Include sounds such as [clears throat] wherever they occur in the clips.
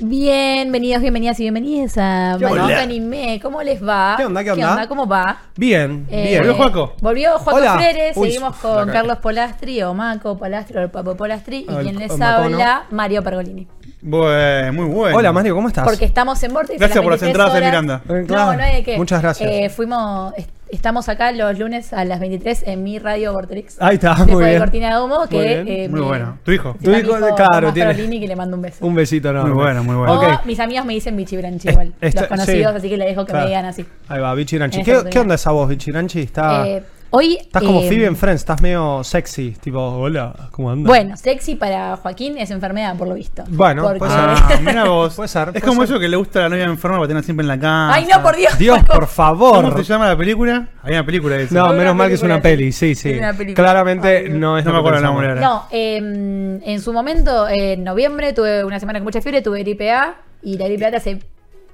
Bienvenidos, bienvenidas y bienvenidas a. Maldito Anime. ¿Cómo les va? ¿Qué onda, qué onda? ¿Cómo va? Bien, Eh, bien. ¿Volvió Juaco? Volvió Juaco Hola. Freire, Uy, seguimos con. Carlos Polastri o Maco Polastri o el Papo Polastri y Ah, el- quien les habla, Mario Pergolini. Bueno, muy bueno. Hola, Mario, ¿cómo estás? Porque estamos en Vortex. a Gracias las por las 23 entradas de. Miranda. Eh, No, claro. no hay de qué. Muchas gracias. Eh, fuimos, estamos acá los lunes a las 23 en mi radio Vortex. Ahí está, Después muy de bien. Cortina de Humo, que Muy bien. eh, Muy bueno. ¿Tu hijo? Tu hijo, hijo claro, tiene- Pergolini, que le mando un beso. Un besito, no. Muy bueno, muy bueno. O mis amigos me dicen Bichi Branchi Es- igual. está- los conocidos, sí. así que le dejo que Claro. me digan así. Ahí va, Bichiranchi. En ¿Qué, ¿Qué onda esa voz, Bichiranchi? Está, Eh, hoy. estás como eh, Phoebe en Friends, estás medio sexy. Tipo, hola, ¿cómo andas? Bueno, sexy para Joaquín es enfermedad, por lo visto. Bueno, Porque- puede ser. [laughs] Ah, mira vos. Puede ser, Es puede como ser. eso que le gusta a la novia enferma para tenerla siempre en la cama. Ay, no, por Dios. Dios, por [laughs] favor. ¿Cómo se llama la película? Hay una película de eso. No, menos mal que es una peli, sí, sí. Una. Claramente Ay, no es No me acuerdo el pensamos. nombre ahora. No, eh, en su momento, en noviembre, tuve una semana con mucha fiebre, tuve gripe A y la gripe A te hace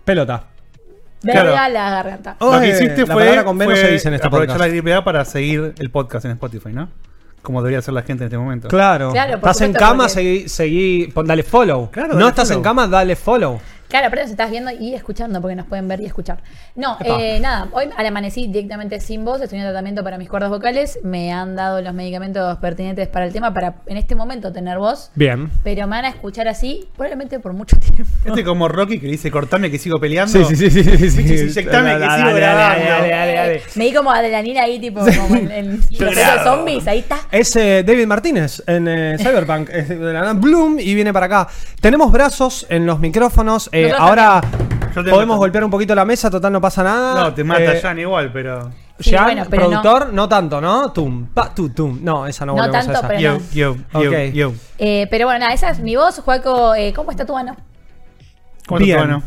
Pelota. Verga Claro. la garganta. Lo que hiciste la fue, con B no fue se dice en este aprovechar podcast. la gripe A para seguir el podcast en Spotify, ¿no? Como debería hacer la gente en este momento. Claro. Claro, por estás en supuesto, cama, porque- seguí, seguí, pon- dale follow. Claro, no dale estás follow. en cama, dale follow. Claro, pero nos estás viendo y escuchando porque nos pueden ver y escuchar. No, eh, nada, hoy al amanecí directamente sin voz, estoy en tratamiento para mis cuerdas vocales, me han dado los medicamentos pertinentes para el tema para en este momento tener voz, Bien. pero me van a escuchar así probablemente por mucho [laughs] tiempo. Este como Rocky que dice cortame que sigo peleando. Sí, sí, sí, sí, sí, sí. Bichis, inyectame que Dale, sigo dale, grabando. dale, dale, dale. Me di como adrenalina ahí, tipo, como en, en los zombies, ahí está. Es eh, David Martínez en eh, Cyberpunk. Es de la nada, Bloom y viene para acá. Tenemos brazos en los micrófonos. eh, Nosotros ahora podemos mato. golpear un poquito la mesa, total no pasa nada. No, te mata Eh, Jan igual, pero. Sí, Jan, bueno, pero productor, no. tanto, ¿no? Tum, pa, tu, tum. No, esa no, No volvemos tanto, a esa. pero- Yo, no. yo, yo. Eh, pero bueno, nada, esa es mi voz, Juaco, eh, ¿cómo está tu mano? ¿Cómo te Bien. bueno?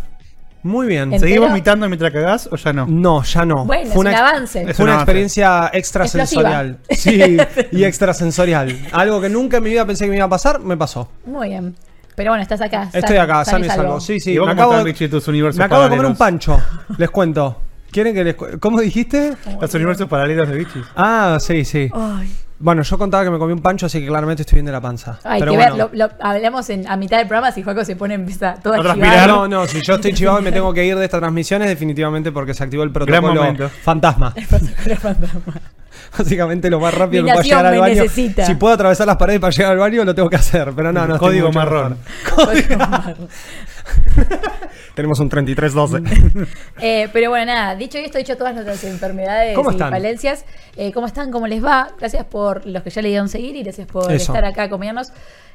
Muy bien. En- ¿Seguís Entero. vomitando mientras cagás o ya no? No, ya no. Bueno, es Fue un ex- avance. Es Fue un una experiencia extrasensorial. Sí, [laughs] y extrasensorial. Algo que nunca en mi vida pensé que me iba a pasar, me pasó. Muy bien. Pero bueno, estás acá. Estoy acá, san sano y salvo. Sí, sí. ¿Y vos Me cómo acabo, están, de- Bichi, tus universos me acabo de comer un paralelos? pancho. Les cuento. ¿Quieren que les cu- ¿Cómo dijiste? Los universos paralelos de Bichis. Ah, sí, sí. Ay, Bueno, yo contaba que me comí un pancho, así que claramente estoy bien de la panza. hay Pero que bueno. ver, lo, lo- hablamos en, a mitad del programa si Juaco se pone empieza todo a. No, no, si yo estoy chivado y me tengo que ir de esta transmisión es definitivamente porque se activó el protocolo momento. fantasma. [laughs] Básicamente lo más rápido que pueda llegar al baño. necesita. Si puedo atravesar las paredes para llegar al baño, lo tengo que hacer. Pero no, no. [laughs] Código marrón. mejor. [laughs] Tenemos un 3312. Eh, pero bueno, nada, dicho esto, dicho todas nuestras enfermedades ¿Cómo y están? falencias, eh, ¿cómo están? ¿Cómo les va? Gracias por los que ya le dieron seguir y gracias por Eso. estar acá acompañarnos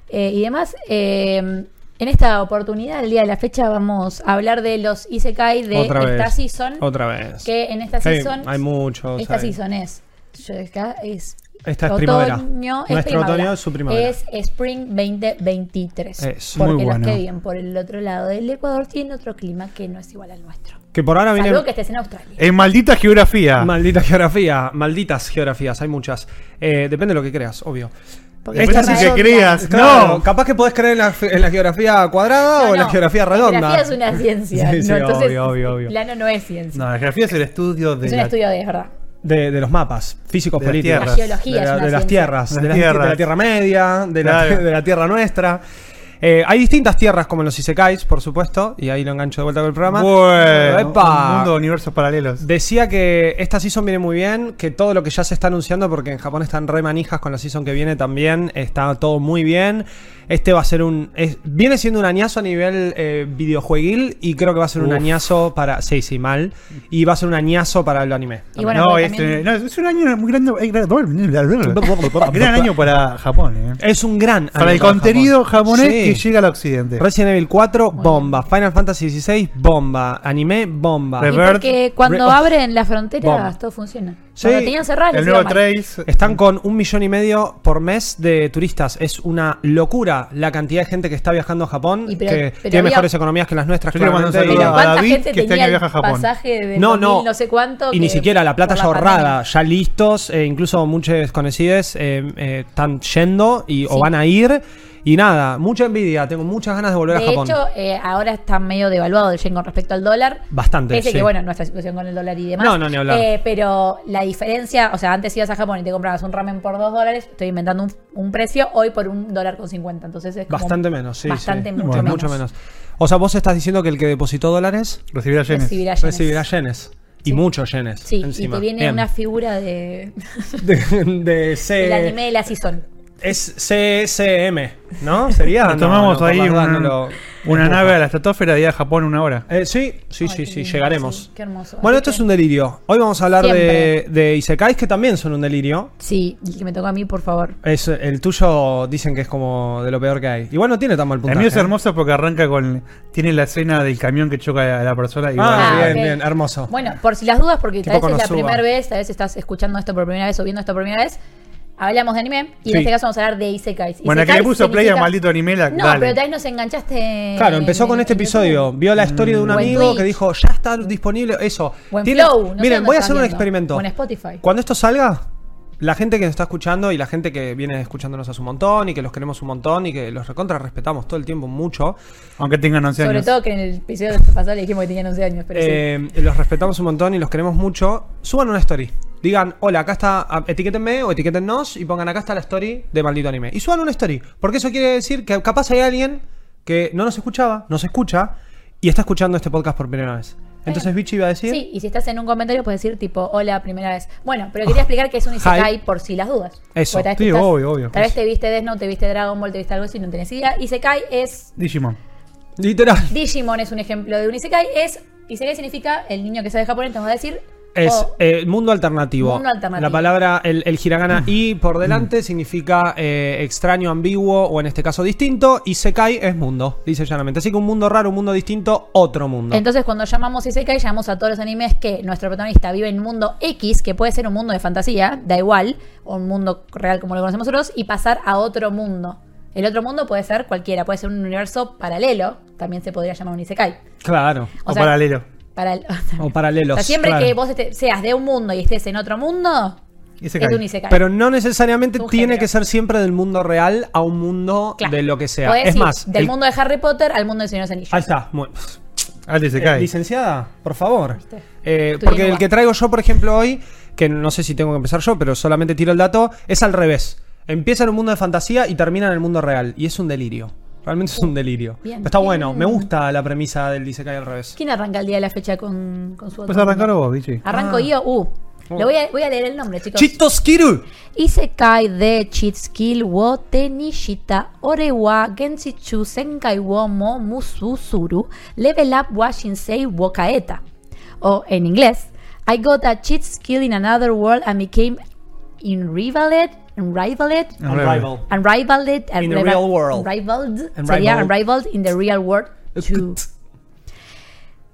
eh, y demás. Eh, en esta oportunidad, el día de la fecha, vamos a hablar de los Isekai de Otra esta vez. season. Otra vez. Que en esta season. hay muchos. Esta hay. season es. Yo acá es Esta es primavera. otoño, es Nuestro primavera. otoño es su primavera. Es Spring 2023. Es porque muy los bueno. que viven por el otro lado del Ecuador tienen otro clima que no es igual al nuestro. Que por ahora viene. Salvo que estés en Australia. En maldita geografía. Maldita geografía, malditas geografías, hay muchas. Eh, depende de lo que creas, obvio. Porque Depende es si redonda. que creas. Claro, No. capaz que podés creer en la, en la geografía cuadrada No, o en la geografía La redonda. geografía es una ciencia. Sí, [laughs] sí, ¿no? Entonces, obvio, obvio, obvio. plano no es ciencia. No, la geografía es el estudio de es un la- estudio de es verdad. De, de los mapas físicos De las políticos. tierras. La geología de, la- de las tierras, Las de, las- tierras. de la Tierra Media, de la, [laughs] de la Tierra Nuestra. Eh, hay distintas tierras como los Isekais, por supuesto, y ahí lo engancho de vuelta con el programa. Bueno, Epa. un mundo de universos paralelos. Decía que esta season viene muy bien, que todo lo que ya se está anunciando, porque en Japón están re manijas con la season que viene también, está todo muy bien. Este va a ser un. es- viene siendo un añazo a nivel eh, videojueguil y creo que va a ser un añazo para. Sí, sí, mal. Y va a ser un añazo para el anime. Y bueno, no, porque este- también- no, es un año muy grande. eh, gran- [laughs] Gran año para Japón. eh. Es un gran Para el año contenido Japón. japonés, Sí, que llega al occidente. Resident Evil 4, Muy bomba. Final Fantasy XVI, bomba. Anime, bomba. Y porque cuando Re- abren las fronteras, Bomba. todo funciona. Sí. Cuando tenían cerradas, el nuevo. Trails. Están con un millón y medio por mes de turistas. Es una locura la cantidad de gente que está viajando a Japón, Y pero- que pero tiene había- mejores economías que las nuestras. Yo claramente, Pero a ¿cuánta David, gente que este tenía año el viaja a Japón. pasaje de No, no. no sé cuánto? Y ni siquiera la plata ya ahorrada, pandemia? ya listos, eh, incluso muchos desconocidos eh, eh, están yendo y, o Sí. van a ir. Y nada, mucha envidia, tengo muchas ganas de volver a De Japón. hecho, eh, ahora está medio devaluado el yen con respecto al dólar. Bastante, Pese sí. que, bueno, nuestra situación con el dólar y demás. No, no, ni hablar. Eh, pero la diferencia, o sea, antes ibas a Japón y te comprabas un ramen por dos dólares, estoy inventando un, un precio, hoy por un dólar con 50. Entonces es como Bastante menos, sí. Bastante, sí. mucho, Bueno, menos. mucho menos. O sea, vos estás diciendo que el que depositó dólares Recibirá yenes. Recibirá yenes. recibirá yenes. Y Sí. muchos yenes. Sí, encima. y te viene Bien. una figura de, [laughs] de, de C- [laughs] del anime de la season. Es CSM, ¿no? Sería. [laughs] Nos tomamos no, ahí lo- una empuja. nave a la estratosfera de ir a Japón una hora. Eh, sí, sí, Ay, sí, sí, lindo, llegaremos. sí, qué hermoso. Bueno, Así esto que- es un delirio. Hoy vamos a hablar de, Siempre. de Isekais que también son un delirio. Sí, el que me tocó a mí, por favor. Es, el tuyo dicen que es como de lo peor que hay. Igual no tiene tan mal El puntaje. mío es ¿eh? hermoso porque arranca con. Tiene la escena del camión que choca a la persona y Ah, Ah, bien, bien, hermoso. Bueno, por si las dudas, porque tal vez es la primera vez, tal vez estás escuchando esto por primera vez o viendo esto por primera vez, hablamos de anime y Sí. en este caso vamos a hablar de Isekais. Bueno, que le Isekais puso play a significa- maldito anime, la- No, dale. pero tal vez nos enganchaste. Claro, empezó en- con este en episodio. YouTube. Vio la historia de un en amigo Twitch. que dijo, ya está disponible eso. O en Tiene- Flow. no sé Miren, voy a hacer un experimento. En Spotify. Cuando esto salga, la gente que nos está escuchando y la gente que viene escuchándonos hace un montón y que los queremos un montón y que los recontra respetamos todo el tiempo mucho, Aunque tengan 11 Sobre años. todo que en el episodio pasado le dijimos que tenían 11 años, pero sí. eh, los respetamos un montón y los queremos mucho, suban una story. Digan, hola, acá está, etiquétenme o etiquétennos y pongan acá está la story de Maldito Anime. Y suban una story, porque eso quiere decir que capaz hay alguien que no nos escuchaba, nos escucha y está escuchando este podcast por primera vez. Entonces, Vichy iba a decir... Sí, y si estás en un comentario puedes decir tipo, hola, primera vez. Bueno, pero quería explicar que es un Isekai Hi. por si las dudas. Eso. Porque tal vez Sí, te estás- obvio, obvio. Tal vez te viste Death Note, te viste Dragon Ball, te viste algo así, no tenés idea. Isekai es... Digimon. Literal. Digimon es un ejemplo de un Isekai. Es... Isekai significa el niño que sabe japonés, te vamos a decir... Es o- eh, mundo alternativo. Mundo alternativo. La palabra, el, el hiragana y por delante significa eh, extraño, ambiguo o en este caso distinto. Y Sekai es mundo, dice llanamente. Así que un mundo raro, un mundo distinto, otro mundo. Entonces, cuando llamamos Isekai, llamamos a todos los animes que nuestro protagonista vive en un mundo X, que puede ser un mundo de fantasía, da igual, o un mundo real como lo conocemos nosotros, y pasar a otro mundo. El otro mundo puede ser cualquiera, puede ser un universo paralelo, también se podría llamar un Isekai. Claro. O, O sea, paralelo. Paral- [laughs] O paralelos. O sea, siempre claro. que vos este- seas de un mundo y estés en otro mundo, es un Isekai. Pero no necesariamente Un tiene género. que ser siempre del mundo real a un mundo Claro. de lo que sea. Podés es ir más, del el- mundo de Harry Potter al mundo de Señor de los Anillos. Ahí está. Alto Eh, licenciada, por favor. Eh, porque el que traigo yo, por ejemplo, hoy, que no sé si tengo que empezar yo, pero solamente tiro el dato, es al revés. Empieza en un mundo de fantasía y termina en el mundo real. Y es un delirio. Realmente es un delirio. bien. Pero está bueno, me gusta la premisa del Isekai al revés. ¿Quién arranca el día de la fecha con, con su Pues arrancar vos, bichi. Arranco Ah. yo. Uh. Oh. Le voy a, voy a leer el nombre, chicos. ¡Chitoskiru! Isekai de Chitsukill wo Tenishita Ore wa Gensichu Senkai wo mo Mususuru Level up wa Shinsei wo Kaeta. O en inglés, I got a cheat skill in another world and became unrivaled, unrivaled, Unrivaled. unrivaled, In the real world. Unrivaled, sería Unrivaled. in the real world too.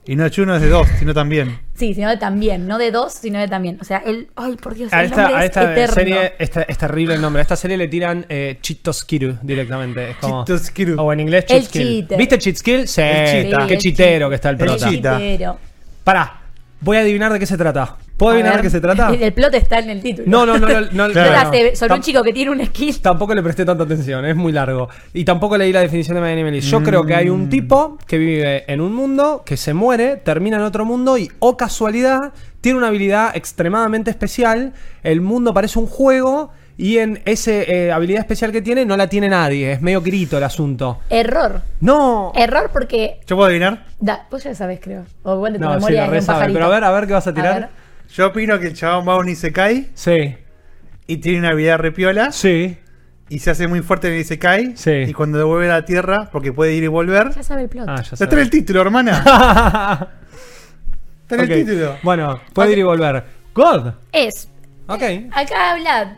Y no es uno es de dos, sino también. Sí, sino de también, no de dos, sino de también. O sea, el, ay, por Dios, A el esta, nombre a es esta eterno. serie esta- es terrible el nombre. A esta serie le tiran eh, Chitoskiru directamente. Es como, Chitoskiru. O en inglés El Chitskill. ¿Viste Chitskill? Sí. El Qué el chitero que está el El prota. chita. Chitero. Pará, voy a adivinar de qué se trata. ¿Puedo adivinar de qué se trata? [laughs] El, plot está en el título. No, no, no. no, no, [laughs] Claro. sobre- un chico que tiene un skill. Tampoco le presté tanta atención, es muy largo. Y tampoco leí la definición de My List. Yo creo que hay un tipo que vive en un mundo, que se muere, termina en otro mundo y, oh casualidad, tiene una habilidad extremadamente especial. El mundo parece un juego y en esa habilidad especial que tiene no la tiene nadie. Es medio grito el asunto. Error. ¡No! Error porque. ¿Yo puedo adivinar? Da, vos ya sabés, creo. O bueno, tu No, sí, memoria la es de re un sabe. pajarito. Pero a ver, a ver qué vas a A tirar. ver. Yo opino que el chabón va a un Isekai Sí, y tiene una habilidad repiola sí. y se hace muy fuerte en el Isekai. Sí. Y cuando devuelve a la tierra, porque puede ir y volver. Ya sabe el plot. Ah, ya Está en el título, hermana. [laughs] Está en el título. Bueno, puede ir y volver. God. Es. Ok. Acá habla.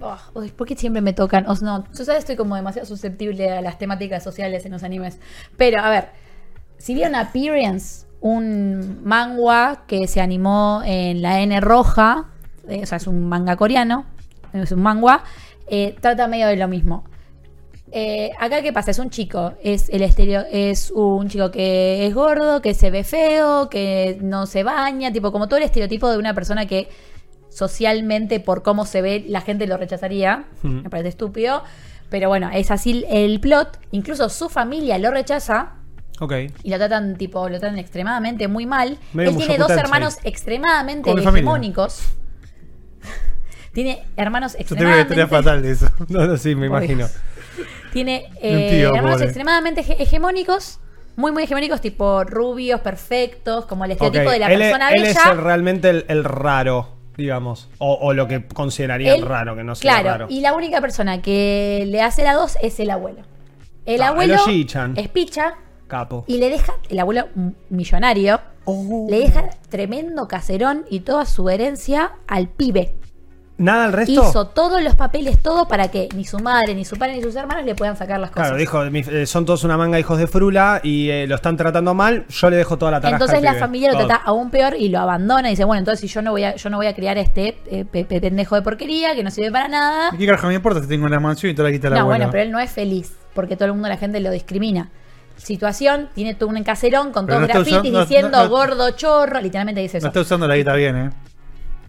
oh, uy, ¿por qué siempre me tocan? O sea, no, yo sabes, estoy como demasiado susceptible a las temáticas sociales en los animes. Pero, a ver, si vieron Appearance, un manga que se animó en la N roja, eh, o sea, es un manga coreano, es un manga, eh, trata medio de lo mismo. Eh, acá, ¿qué pasa? Es un chico, es el estereo, es un chico que es gordo, que se ve feo, que no se baña, tipo, como todo el estereotipo de una persona que socialmente, por cómo se ve, la gente lo rechazaría. Me parece estúpido. Pero bueno, es así el plot. Incluso su familia lo rechaza Ok. y lo tratan, tipo, lo tratan extremadamente muy mal. Medio Él tiene dos hermanos extremadamente hegemónicos. [laughs] tiene hermanos Yo tengo una historia extremadamente. fatal de eso. [laughs] No, no, sí, me Obvio. imagino. [laughs] Tiene eh, tío, hermanos pobre. extremadamente hege- hegemónicos, muy, muy hegemónicos, tipo rubios, perfectos, como el estereotipo de la él, es- persona él bella. es el- realmente el, el raro, digamos. O, o lo que considerarían Él- raro, que no sea Claro, raro. y la única persona que le hace la dos es el abuelo. El Ah, abuelo es picha Capo. y le deja, el abuelo millonario, Oh. le deja tremendo caserón y toda su herencia al pibe. ¿Nada al resto? Hizo todos los papeles, todo para que ni su madre, ni su padre, ni sus hermanos le puedan sacar las cosas. Claro, dijo, mi- eh, son todos una manga hijos de frula y eh, lo están tratando mal, yo le dejo toda la tarasca Entonces al la pibe. familia lo Todo. trata aún peor y lo abandona y dice, bueno, entonces si yo no voy a, yo no voy a criar a este eh, pe- pe- pendejo de porquería que no sirve para nada. ¿Y qué carajo me importa si tengo una mansión y te la quita la No, abuela? bueno, pero él no es feliz porque todo el mundo, la gente lo discrimina. Situación, tiene todo un caserón con todos no grafitis usando- diciendo no- no- gordo chorro, literalmente dice eso. No está usando la guita bien, ¿eh?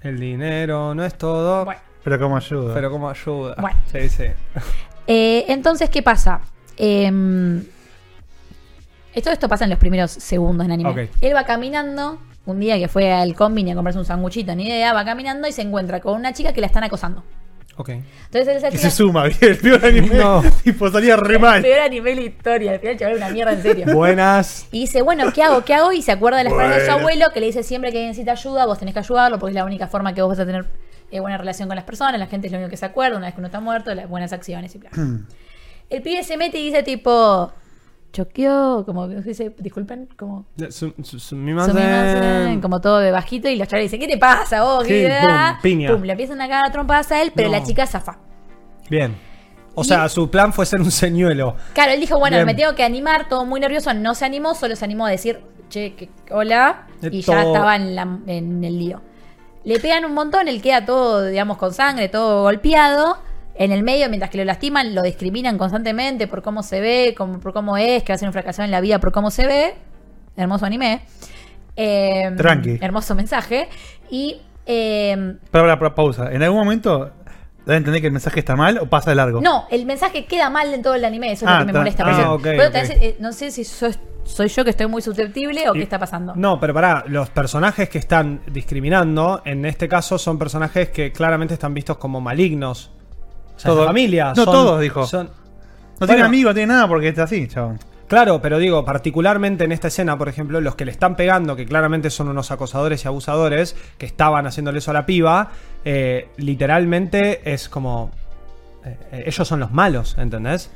El dinero no es todo, Bueno. Pero como ayuda. pero como ayuda. Bueno. Sí, sí. [laughs] Eh, entonces, ¿qué pasa? Em, esto, esto pasa en los primeros segundos en anime. Él va caminando, un día que fue al combine a comprarse un sanguchito, ni idea, va caminando y se encuentra con una chica que la están acosando. Ok. Entonces esa Y chica... se suma, [laughs] bien, el peor anime. No. Tipo, salía re mal. Peor anime de la historia, al final el chaval era una mierda en serio. Buenas. Y dice, bueno, ¿qué hago? ¿Qué hago? Y se acuerda de las palabras de su abuelo que le dice siempre que necesita ayuda, vos tenés que ayudarlo porque es la única forma que vos vas a tener eh, buena relación con las personas, la gente es lo único que se acuerda una vez que uno está muerto, las buenas acciones y bla. [clears throat] El pibe se mete y dice tipo, choqueó, como dice, disculpen, como... "Sumimasen", como todo de bajito y los chavales dicen, ¿qué te pasa vos? ¿Qué Sí, te pum, da?". piña. Pum, le empiezan a cagar trompadas a él, pero No. la chica zafa. Bien. O Y- sea, su plan fue ser un señuelo. Claro, él dijo, bueno, Bien. me tengo que animar, todo muy nervioso, no se animó, solo se animó a decir, che, que, hola, De y ya estaba en, la- en el lío. Le pegan un montón, él queda todo, digamos, con sangre, todo golpeado. En el medio, mientras que lo lastiman, lo discriminan constantemente por cómo se ve, como- por cómo es, que va a ser un fracasado en la vida por cómo se ve. Hermoso anime. Eh, Tranqui. Hermoso mensaje. Y eh, Para, para, pausa. ¿En algún momento da a entender que el mensaje está mal o pasa de largo? No, el mensaje queda mal en todo el anime, eso es Ah, lo que me molesta. ah, por eso- ok, por eso ok. tal vez, eh, no sé si soy, soy yo que estoy muy susceptible o Y- qué está pasando. No, pero pará, los personajes que están discriminando, en este caso son personajes que claramente están vistos como malignos. O sea, Todo- la familia. no son- todos, dijo. son- No tiene Bueno. amigos, no tiene nada porque está así, chabón. Claro, pero digo, particularmente en esta escena, por ejemplo, los que le están pegando, que claramente son unos acosadores y abusadores, que estaban haciéndole eso a la piba, eh, literalmente es como... eh, eh, ellos son los malos, ¿entendés?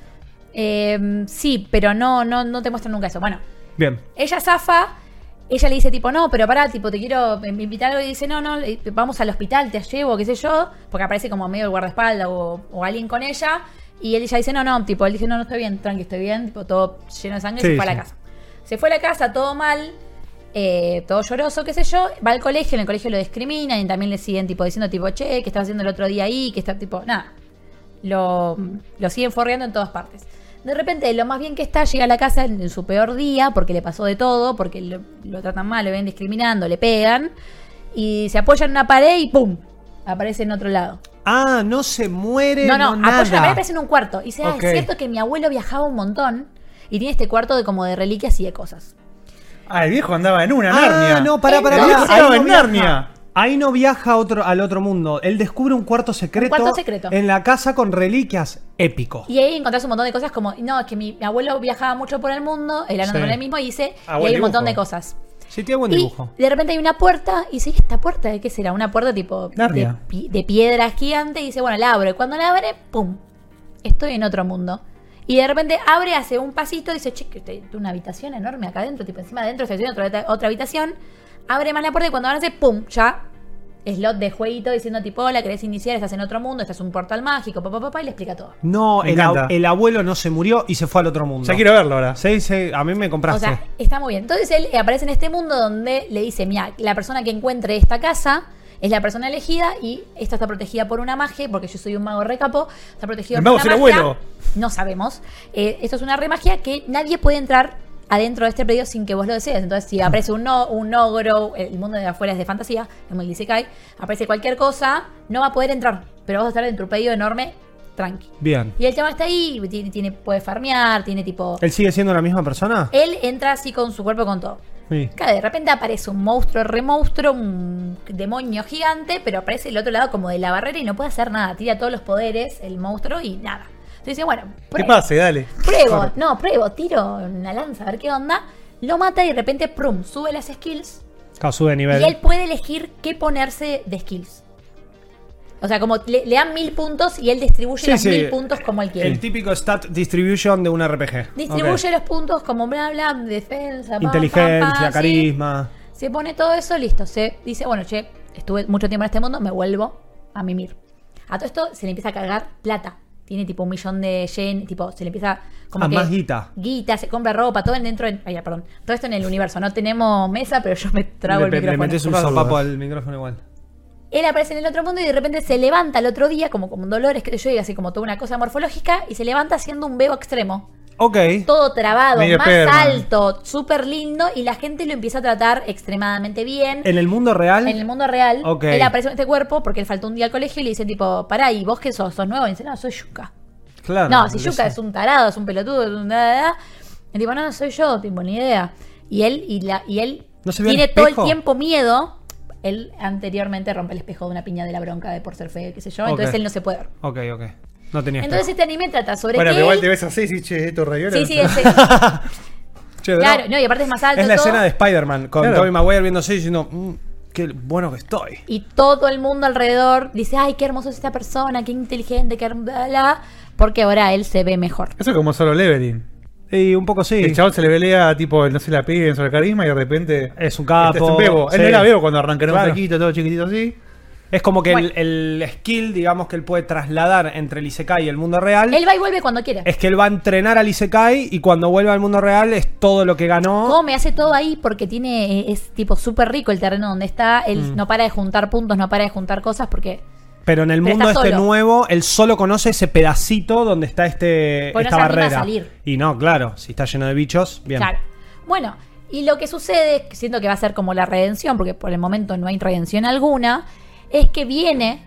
Eh, sí, pero no, no, no te muestran nunca eso. Bueno, Bien. ella zafa, ella le dice tipo, no, pero pará, tipo, te quiero invitar algo y dice, no, no, eh, vamos al hospital, te llevo, qué sé yo, porque aparece como medio el guardaespaldas o, o alguien con ella, y él ella dice, no, no, tipo, él dice, no, no estoy bien, tranqui, estoy bien, tipo, todo lleno de sangre, Sí, se fue a la casa. Se fue a la casa, todo mal, eh, todo lloroso, qué sé yo, va al colegio, en el colegio lo discriminan y también le siguen tipo diciendo tipo, che, que estaba haciendo el otro día ahí, que está tipo, nada. Lo, lo siguen forreando en todas partes. De repente, lo más bien que está, llega a la casa en, en su peor día, porque le pasó de todo, porque lo, lo tratan mal, lo ven discriminando, le pegan, y se apoya en una pared y ¡pum! Aparece en otro lado. Ah, no se muere. No, no, no, apoya en la pared y nada. aparece en un cuarto. Y dice, ah, Ok. es cierto que mi abuelo viajaba un montón y tiene este cuarto de como de reliquias y de cosas. Ah, el viejo andaba en una, Ah, Narnia. no, pará, pará, El pará. viejo Ahí estaba no en. Narnia. Ahí no viaja otro, al otro mundo. Él descubre un cuarto secreto, cuarto secreto. en la casa con reliquias épico. Y ahí encontrás un montón de cosas como, no, es que mi, mi abuelo viajaba mucho por el mundo, él hablando Sí. con él mismo y dice, Ah, y hay un montón de cosas. Sí, tiene buen Y dibujo. de repente hay una puerta y dice, ¿y esta puerta de qué será? Una puerta tipo de, de piedra gigante y dice, bueno, la abro. Y cuando la abre, ¡pum! Estoy en otro mundo. Y de repente abre, hace un pasito y dice, che, que te- una habitación enorme acá adentro, tipo encima adentro, se tiene otra, otra habitación. Abre más la puerta y cuando abre, ¡pum! Ya slot de jueguito diciendo tipo, hola, querés iniciar, estás en otro mundo, estás en un portal mágico, papá, papá, y le explica todo. No, el, ab- encanta. el abuelo no se murió y se fue al otro mundo. Ya quiero verlo ahora. Sí, sí, a mí me O compraste. sea, está muy bien. Entonces él aparece en este mundo donde le dice, mira, la persona que encuentre esta casa es la persona elegida y esta está protegida por una magia, porque yo soy un mago recapo, está protegido El por mago una magia. abuelo. No sabemos. Eh, esto es una remagia que nadie puede entrar adentro de este predio sin que vos lo desees. Entonces, si aparece un, no, un ogro, el mundo de afuera es de fantasía, como el Isekai, aparece cualquier cosa, no va a poder entrar, pero vas a estar en tu predio enorme, tranqui. Bien. Y el chama está ahí, tiene, tiene- puede farmear, tiene tipo... ¿Él sigue siendo la misma persona? Él entra así con su cuerpo con todo. Sí. Claro, de repente aparece un monstruo, remonstruo, un demonio gigante, pero aparece el otro lado como de la barrera y no puede hacer nada. Tira todos los poderes, el monstruo, y nada. Entonces dice, bueno, ¿Qué pruebo. pase? Dale. Pruebo, no, pruebo, tiro una lanza, a ver qué onda. Lo mata y de repente, prum, sube las skills. Claro, sube de nivel. Y él puede elegir qué ponerse de skills. O sea, como le, le dan mil puntos y él distribuye Sí, los sí. mil puntos como él quiere. El típico stat distribution de un RPG. Distribuye los puntos como bla, bla, defensa, Inteligencia, carisma. Se pone todo eso, listo. Se dice, bueno, che, estuve mucho tiempo en este mundo, me vuelvo a mimir. A todo esto se le empieza a cargar plata. Tiene tipo un millón de yen, tipo, se le empieza como Ah, que... más guita. Guita, se compra ropa, todo dentro de... Ay, perdón. Todo esto en el universo. No tenemos mesa, pero yo me trago le, el le micrófono. metes un zapapo al micrófono igual. Él aparece en el otro mundo y de repente se levanta el otro día, como con dolores, que yo diga así como toda una cosa morfológica, y se levanta haciendo un bebo extremo. Ok. Todo trabado, Medio más alto, súper lindo, y la gente lo empieza a tratar extremadamente bien. En el mundo real. En el mundo real, Ok. él aparece en este cuerpo porque él faltó un día al colegio y le dicen tipo, pará, ¿y vos qué sos? ¿Sos nuevo? Y dice, no, soy Yuka. Claro. no, si Yuka es un tarado, es un pelotudo, es un... da, da, da. Y tipo, no, no soy yo, tipo, ni idea. Y él, y la, y él ¿No se tiene todo el tiempo miedo. Él anteriormente rompe el espejo de una piña de la bronca de por ser feo, qué sé yo. Entonces él no se puede ver. Ok, ok. No tenía Entonces este anime trata sobre Bueno, que pero igual él- te ves así, sí, che, esto raviola. Sí, sí, es, [laughs] Che, claro, no, y aparte es más alto. es la todo. escena de Spider-Man con Claro. Tobey Maguire viendo así diciendo, "Mm, qué bueno que estoy. Y todo el mundo alrededor dice, ay, qué hermoso es esta persona, qué inteligente, qué bla, bla", porque ahora él se ve mejor. Eso es como solo leveling. Y un poco sí. El chabón se le velea, tipo, no se la piden sobre el carisma y de repente. Es un capo, Es un bebo. Él sí. no era bebo cuando arranca, era un Claro. flequito, todo chiquitito así. Es como que Bueno. el, el skill, digamos, que él puede trasladar entre el Isekai y el mundo real. Él va y vuelve cuando quiere. Es que él va a entrenar al Isekai y cuando vuelve al mundo real es todo lo que ganó. Come, hace todo ahí porque tiene eh, es tipo súper rico el terreno donde está. Él Mm. no para de juntar puntos, no para de juntar cosas porque Pero en el Pero mundo este solo. nuevo, él solo conoce ese pedacito donde está este, no esta se a barrera. salir. Y no, claro, si está lleno de bichos, bien. Claro. Bueno, y lo que sucede, que siento que va a ser como la redención, porque por el momento no hay redención alguna, es que viene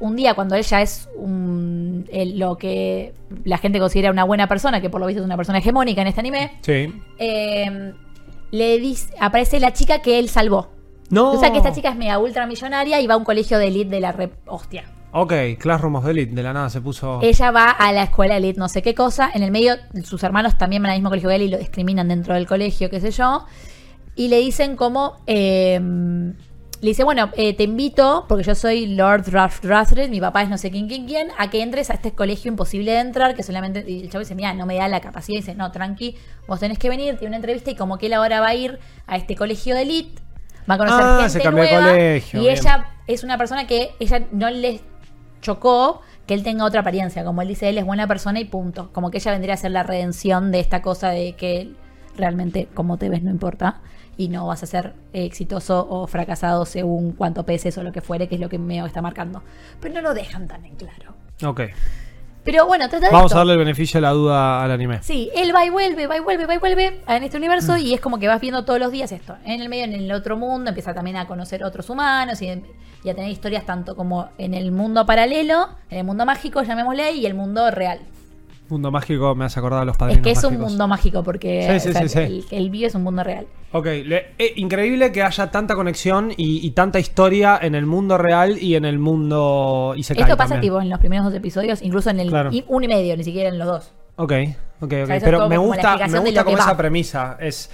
un día cuando ella es un- el- lo que la gente considera una buena persona, que por lo visto es una persona hegemónica en este anime, Sí. eh, le dice, aparece la chica que él salvó. No. O sea que esta chica es mega ultra millonaria y va a un colegio de elite de la re hostia. Ok, Classroom of Elite, de la nada se puso. Ella va a la escuela elite, no sé qué cosa. En el medio, sus hermanos también van al mismo colegio que él y lo discriminan dentro del colegio, qué sé yo. Y le dicen como. eh, le dice, bueno, eh, te invito, porque yo soy Lord Rath- Rathred, mi papá es no sé quién, quién, quién, a que entres a este colegio imposible de entrar, que solamente. Y el chavo dice, mira, no me da la capacidad. Y dice, no, tranqui, vos tenés que venir, tiene una entrevista y como que él ahora va a ir a este colegio de elite, va a conocer Ah, gente se cambió de nueva, colegio, y bien. ella es una persona que ella no le chocó que él tenga otra apariencia. Como él dice, él es buena persona y punto. Como que ella vendría a ser la redención de esta cosa de que realmente como te ves no importa. Y no vas a ser exitoso o fracasado según cuánto peses o lo que fuere, que es lo que me está marcando. Pero no lo dejan tan en claro. Ok. Pero bueno, trata de Vamos esto. a darle el beneficio de la duda al anime. Sí, él va y vuelve, va y vuelve, va y vuelve en este universo y es como que vas viendo todos los días esto. En el medio, en el otro mundo, empieza también a conocer otros humanos y, y a tener historias tanto como en el mundo paralelo, en el mundo mágico, llamémosle, y el mundo real. Mundo mágico me hace acordar a los Es padrinos que es un mundo mágico porque Sí, sí, o sea, sí, sí. El, el vive es un mundo real. Ok, le- eh, increíble que haya tanta conexión y, y tanta historia en el mundo real y en el mundo Isekai Esto pasa también. tipo en los primeros dos episodios, incluso en el Claro. y uno y medio, ni siquiera en los dos. Ok, ok, ok. sea, es Pero me gusta, me gusta como va. esa premisa. Es.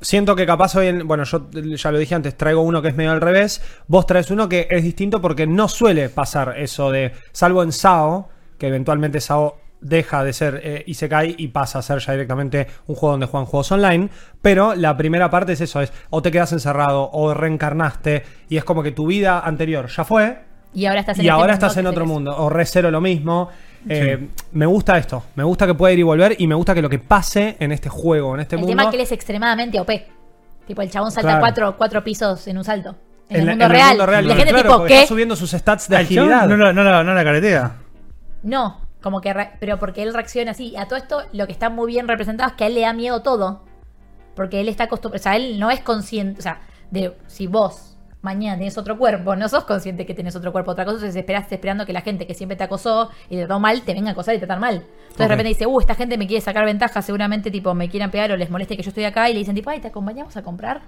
Siento que capaz hoy en. Bueno, yo ya lo dije antes, traigo uno que es medio al revés. Vos traes uno que es distinto porque no suele pasar eso de. Salvo en Sao, que eventualmente Sao deja de ser eh, Isekai y pasa a ser ya directamente un juego donde juegan juegos online. Pero la primera parte es eso: es o te quedas encerrado o reencarnaste y es como que tu vida anterior ya fue Y ahora estás en y este ahora mundo estás en otro mundo. O re cero lo mismo. Eh, Me gusta esto. Me gusta que pueda ir y volver. Y me gusta que lo que pase en este juego, en este El mundo. tema es que él es extremadamente OP. Tipo, el chabón salta Claro. cuatro, cuatro pisos en un salto. En, el la- mundo real. mundo real. Y la gente Claro, tipo, porque ¿qué? Está subiendo sus stats de agilidad. No, la- no, la- no la caretea. No, como que. re- Pero porque él reacciona así. Y a todo esto, lo que está muy bien representado es que a él le da miedo todo. Porque él está acostumbrado. O sea, él no es consciente. O sea, de si vos mañana tenés otro cuerpo, no sos consciente que tenés otro cuerpo. Otra cosa es esperar esperando que la gente que siempre te acosó y te trató mal te venga a acosar y te tratar mal. Entonces de repente dice, uh, esta gente me quiere sacar ventaja, seguramente tipo me quieran pegar o les moleste que yo estoy acá y le dicen tipo, ay, ¿te acompañamos a comprar?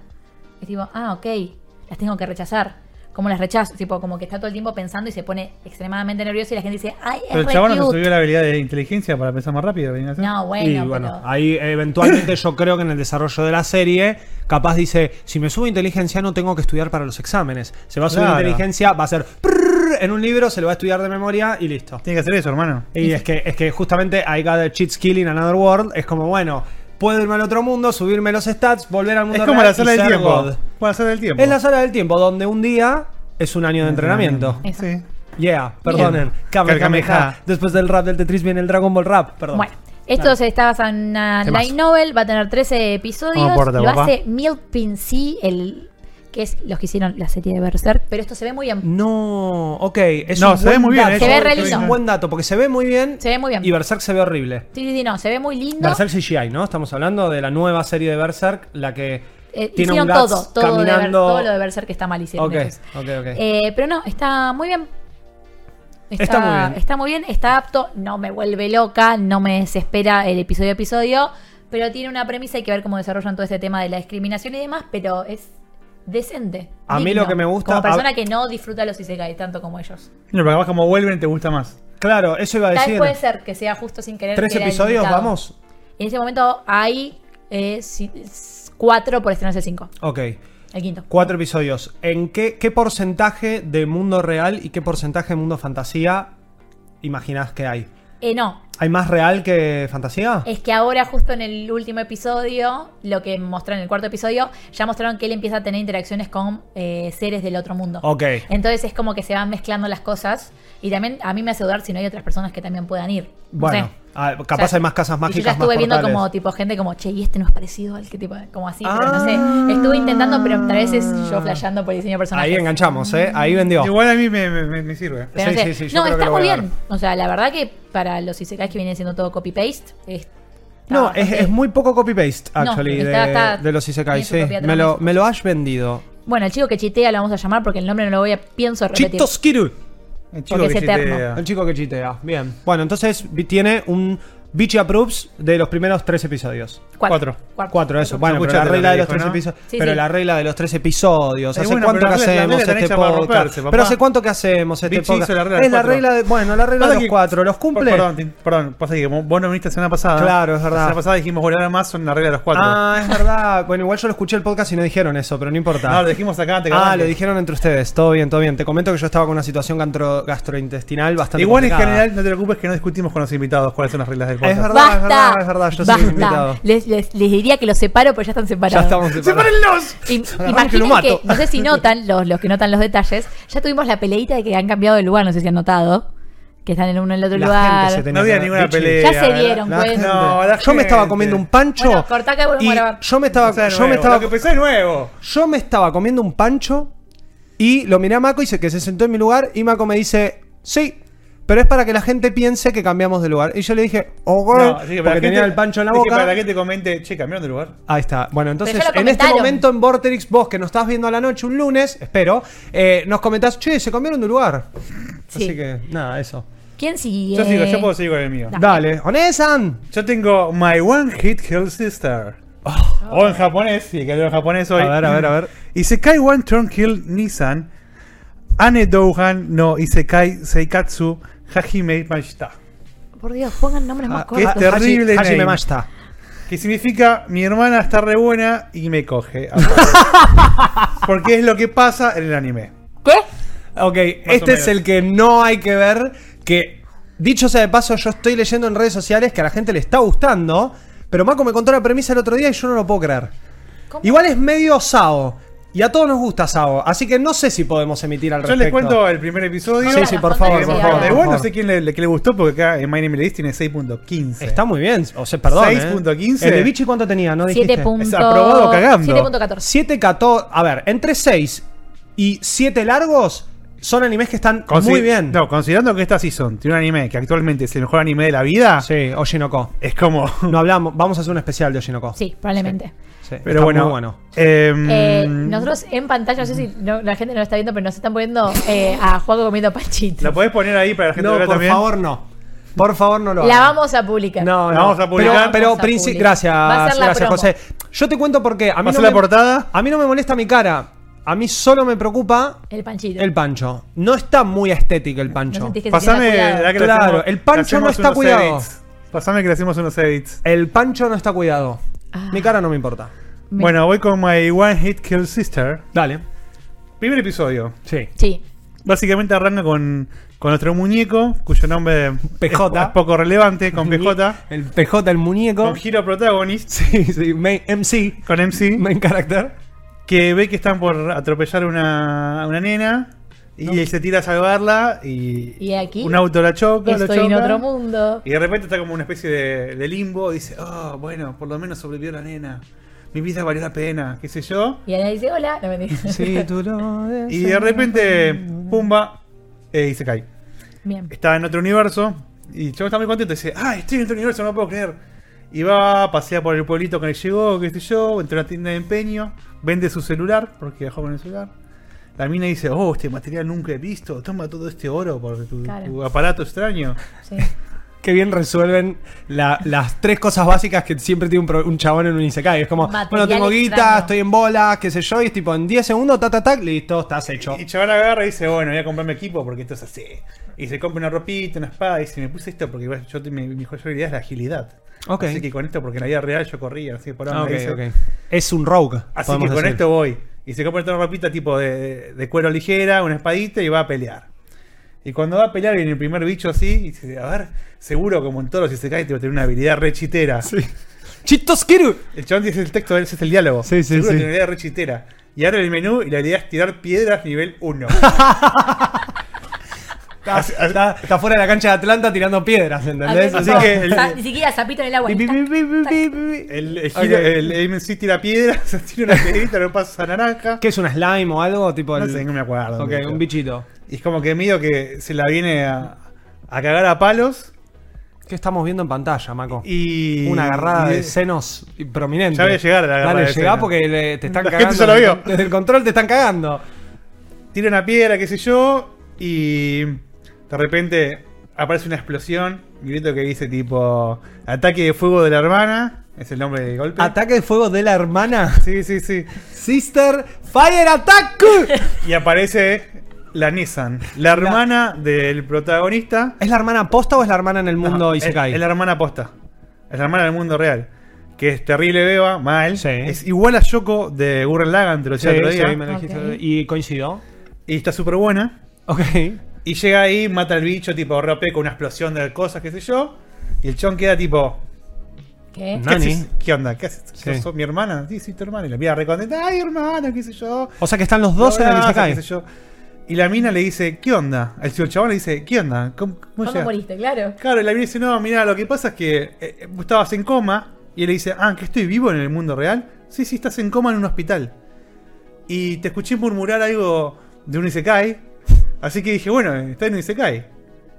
Es tipo, ah, ok, las tengo que rechazar. ¿Cómo las rechazo? Tipo, como que está todo el tiempo pensando y se pone extremadamente nervioso y la gente dice, ay, es Pero el re chabón no cute". subió la habilidad de inteligencia para pensar más rápido. ¿venga a hacer? No, bueno, y bueno, pero... ahí eventualmente yo creo que en el desarrollo de la serie, capaz dice, si me subo inteligencia no tengo que estudiar para los exámenes. Se va a subir Claro. inteligencia, va a ser en un libro, se lo va a estudiar de memoria y listo. Tiene que hacer eso, hermano. Y es que, es que justamente I got a cheat skill in another world, es como, bueno, puedo irme al otro mundo, subirme los stats, volver al mundo Es como real la sala y del ser tiempo. God. Como la sala del tiempo. Es la sala del tiempo, donde un día es un año de entrenamiento. Sí. Yeah, perdonen. Kame, Kameha. Después del rap del Tetris viene el Dragon Ball Rap, perdón. Bueno, esto se está basado en una light novel, va a tener 13 episodios. Lo papá. hace Milk Pinsey, el que es los que hicieron la serie de Berserk, pero esto se ve muy bien. No, ok. Es No, un se ve muy bien, dato. Se ve re Es un buen dato, porque se ve muy bien. Se ve muy bien. Y Berserk se ve horrible. Sí, sí, sí, no, se ve muy lindo. Berserk CGI, ¿no? Estamos hablando de la nueva serie de Berserk, la que Eh, tiene hicieron un todo, todo, de caminando. todo lo de Berserk está mal hicieron Ok, ok, ok. Eh, pero no, está muy bien. Está muy bien. Está muy bien, está apto, no me vuelve loca, no me desespera el episodio a episodio, pero tiene una premisa, hay que ver cómo desarrollan todo este tema de la discriminación y demás, pero es decente. A mí digno, lo que me gusta- Como persona a- que no disfruta los Isekai tanto como ellos. No, pero capaz como vuelven te gusta más. Claro, eso iba a Tal decir. puede ser que sea justo sin querer. ¿Tres que episodios vamos? En ese momento hay eh, cuatro por estrenarse cinco. Ok. El quinto. Cuatro episodios. ¿En qué, qué porcentaje de mundo real y qué porcentaje de mundo fantasía imaginás que hay? Eh, no, ¿Hay más real que fantasía? Es que ahora, justo en el último episodio, lo que mostraron en el cuarto episodio, ya mostraron que él empieza a tener interacciones con eh, seres del otro mundo. Ok. Entonces es como que se van mezclando las cosas. Y también a mí me hace dudar si no hay otras personas que también puedan ir. No Bueno, sé. ah, capaz O sea, hay más casas y mágicas. Yo ya estuve más viendo portales. como tipo gente como, che, y este no es parecido al que tipo, como así, pero no Ah. sé. Estuve intentando, pero tal vez es yo flasheando por el diseño de personajes. Ahí enganchamos, ¿eh? Ahí vendió. Igual a mí me, me- me- sirve. Pero Sí, no, sé. sí, sí, yo no creo está muy a bien. O sea, la verdad que para los isekais que vienen siendo todo copy-paste, es- No, es, es muy poco copy-paste, No, actually, está- de, está- de los Isekai. Sí, me y lo, me lo has vendido. Bueno, el chico que chitea lo vamos a llamar porque el nombre no lo voy a pienso repetir. Chitoskiru. El chico Porque que es eterno. chitea. El chico que chitea. Bien. Bueno, entonces tiene un Bichi Approves de los primeros tres episodios. Cuatro. Cuatro, eso. Bueno, pero la regla de los dijo, tres ¿no? episodios. Sí, pero sí. la regla de los tres episodios. Eh, ¿Hace bueno, cuánto que hacemos este podcast? pero ¿hace cuánto que hacemos este podcast? la regla de es la cuatro. regla de. Bueno, la regla de los que- cuatro. ¿Los cumple? Perdón, te- perdón, pasa que vos no viniste la semana pasada. Claro, es verdad. La semana pasada dijimos, bueno, ahora más son la regla de los cuatro. Ah, es verdad. Bueno, igual yo lo escuché el podcast y no dijeron eso, pero no importa. no, lo dijimos acá antes. Ah, lo dijeron entre ustedes. Todo bien, todo bien. Te comento que yo estaba con una situación gastro- gastrointestinal bastante Igual en general, no te preocupes que no discutimos con los invitados cuáles son las reglas del podcast. Es verdad, es ¡Basta! verdad, es verdad. Yo soy ¡Basta! invitado. Les, les- les diría que los separo, pero ya están Ya separados. estamos separados. Que [laughs] imaginen que, no sé si [laughs] notan, los, los que notan los detalles, ya tuvimos la peleita de que han cambiado de lugar, no sé si han notado, que están en uno en el otro La lugar. gente se tenía No había ninguna pelea. Ya se dieron La cuenta. gente- No, la yo me estaba comiendo un pancho. Bueno, cortá acá y a yo me estaba, yo nuevo, me estaba, Lo que es nuevo. yo me estaba comiendo un pancho y lo miré a Mako y se, que se sentó en mi lugar y Mako me dice, sí, pero es para que la gente piense que cambiamos de lugar. Y yo le dije, No, así que para porque tenía gente- el pancho en la es que boca. Para que te comente, che, cambiaron de lugar. Ahí está. Bueno, entonces en este momento en Vorterix, vos que nos estás viendo a la noche un lunes, espero, eh, nos comentás, che, se cambiaron de lugar. Sí. Así que, nada, eso. ¿Quién sigue? Yo sigo, yo puedo seguir con el mío. Da. Dale, Onesan. Yo tengo My One Hit Kill Sister. O en japonés, sí, que leo en japonés hoy. A ver, a ver, a ver. [laughs] Isekai One Turn Kill Nissan. Ane Douhan no Isekai Seikatsu Hajime Mashita. Por Dios, pongan nombres más Ah, cortos. qué terrible Haji- Hajime. Mashita. Que significa mi hermana está re buena y me coge. [laughs] Porque es lo que pasa en el anime. ¿Qué? Ok, Más este es el que no hay que ver, que Dicho sea de paso, yo estoy leyendo en redes sociales que a la gente le está gustando, pero Mako me contó la premisa el otro día y yo no lo puedo creer. ¿Cómo? Igual es medio Sao. Y a todos nos gusta Sao, así que no sé si podemos emitir al Yo respecto. les cuento el primer episodio. Sí, sí, por favor, por favor. Igual por no sé quién le, le- que le gustó porque acá en My Name List tiene 6.15. Está muy bien, o sea, perdón. ¿eh? 6.15. ¿El de Vichy cuánto tenía? ¿No dijiste? 7 puntos. aprobado cagando. 7.14. 7, 14. A ver, entre 6 y 7 largos son animes que están Consi- muy bien. No, considerando que esta season tiene un anime que actualmente es el mejor anime de la vida, Sí, Oshinoko. es como. [laughs] No hablamos, vamos a hacer un especial de Oshinoko. Sí, probablemente. Sí, Pero bueno, bueno. em, Eh, nosotros en pantalla, no sé si no- la gente no lo está viendo, pero nos están poniendo eh, a Juaco comiendo panchitos. ¿La podés poner ahí para la gente No, por también? favor, no. Por favor, no lo La hagan. vamos a publicar. No, La no. vamos a publicar. Pero, pero Princi- gracias, la gracias, promo. José. Yo te cuento a mí, ¿Va a no ser me, la portada? a mí no me molesta mi cara. A mí solo me preocupa El panchito. el pancho. No está muy estético el ¿No pancho. sentís que se Pasame, sienta la cuidado? que le Claro, hacemos- el pancho le no está unos cuidado. edits. Pasame que le hacemos unos edits. El pancho no está cuidado. Ah. Mi cara no me importa. Me- Bueno, voy con My One Hit Kill Sister. Dale. Primer episodio. Sí. Sí. Básicamente arranca con, con nuestro muñeco, cuyo nombre PJ. es, es poco relevante, con PJ. El PJ, el muñeco. Con Hero Protagonist, Sí, sí. main- MC. con MC, Main character. Que ve que están por atropellar una, una nena. Y se tira a salvarla y, Y aquí un auto la choca, lo Estoy en choca, otro mundo. Y de repente está como una especie de, de limbo. Dice, oh, bueno, por lo menos sobrevivió la nena. Mi vida valió la pena, qué sé yo. Y ahora dice, hola. No me [laughs] Sí, tú lo [laughs] Y de repente, pumba, eh, y se cae. Bien. Está en otro universo. Y yo está muy contento. Dice, ah, estoy en otro universo, no lo puedo creer. Y va, pasea por el pueblito el que llegó, qué sé yo, entra a una tienda de empeño, vende su celular, porque dejó con el celular. La mina dice, oh, este material nunca he visto, toma todo este oro por tu, Claro. tu aparato extraño. Sí. [laughs] Qué bien resuelven la- las tres cosas básicas que siempre tiene un, chabón en un Isekai. Es como, Material bueno, tengo guita, extraño. estoy en bola, qué sé yo, y es tipo en 10 segundos, ta, ta, ta, listo, estás hecho. Y chaval agarra y dice, bueno, voy a comprarme equipo porque esto es así. Y se compra una ropita, una espada, y dice, me puse esto porque yo, mi, mi mejor habilidad es la agilidad. Ok. Así que con esto, porque en la vida real yo corría, así por Ah, ahora dice. Es un rogue. Así que con decir. esto voy. Y se compra una ropita tipo de, de cuero ligera, una espadita y va a pelear. Y cuando va a pelear viene el primer bicho así y dice, a ver, seguro como en todos si se cae te va a tener una habilidad rechitera. ¡Chitoskiru! El chabón dice el texto, ese es el diálogo. Sí, sí, seguro sí. tiene una habilidad rechitera. Y ahora el menú y la habilidad es tirar piedras nivel 1. [laughs] Está, está- está fuera de la cancha de Atlanta tirando piedras, ¿entendés? Así que el- sa- Ni siquiera zapito en el agua. El, el, Ok. giro- el, el MC tira piedras, [laughs] tira una piedrita, no pasa naranja. ¿Qué es un slime o algo? Tipo No el- sé, no me acuerdo. Ok, un bichito. Y es como que medio que se la viene a, a cagar a palos. ¿Qué estamos viendo en pantalla, Maco? Y. Una agarrada y- de senos prominente. Ya voy a llegar a la agarrada Dale, de llegá senos. porque le- te están [laughs] La cagando. gente ya lo vio. Desde el control te están cagando. tira una piedra, qué sé yo, y de repente aparece una explosión, un grito que dice tipo ataque de fuego de la hermana, es el nombre del golpe. Ataque de fuego de la hermana. sí, sí, sí. Sister Fire Attack. Y aparece la Nissan, la hermana del protagonista. ¿Es la hermana posta o es la hermana en el mundo No, es, Isekai? es la hermana posta. Es la hermana del mundo real. Que es terrible beba, mal. Sí. Es igual a Yoko de Gurren Lagann, te lo Sí, decía otro día. sí, me. Y coincidió. Y está súper buena. Ok. Y llega ahí, mata al bicho, tipo rompe con una explosión de cosas, qué sé yo. Y el chon queda tipo, ¿Qué? ¿Qué, haces? ¿Qué onda? ¿Qué haces? Sí. ¿Sos mi hermana? Sí, sí, tu hermana. Y la mira recontenta, ay, hermana, qué sé yo. O sea que están los dos en el Isekai. qué sé yo. Y la mina le dice, ¿qué onda? El chabón le dice, ¿qué onda? ¿Cómo, cómo moriste? Claro. Claro, y la mina dice, no, mira, lo que pasa es que eh, eh, vos estabas en coma. Y él le dice, ah, ¿que estoy vivo en el mundo real? Sí, sí, estás en coma en un hospital. Y te escuché murmurar algo de un Isekai. Así que dije, bueno, está en un Isekai.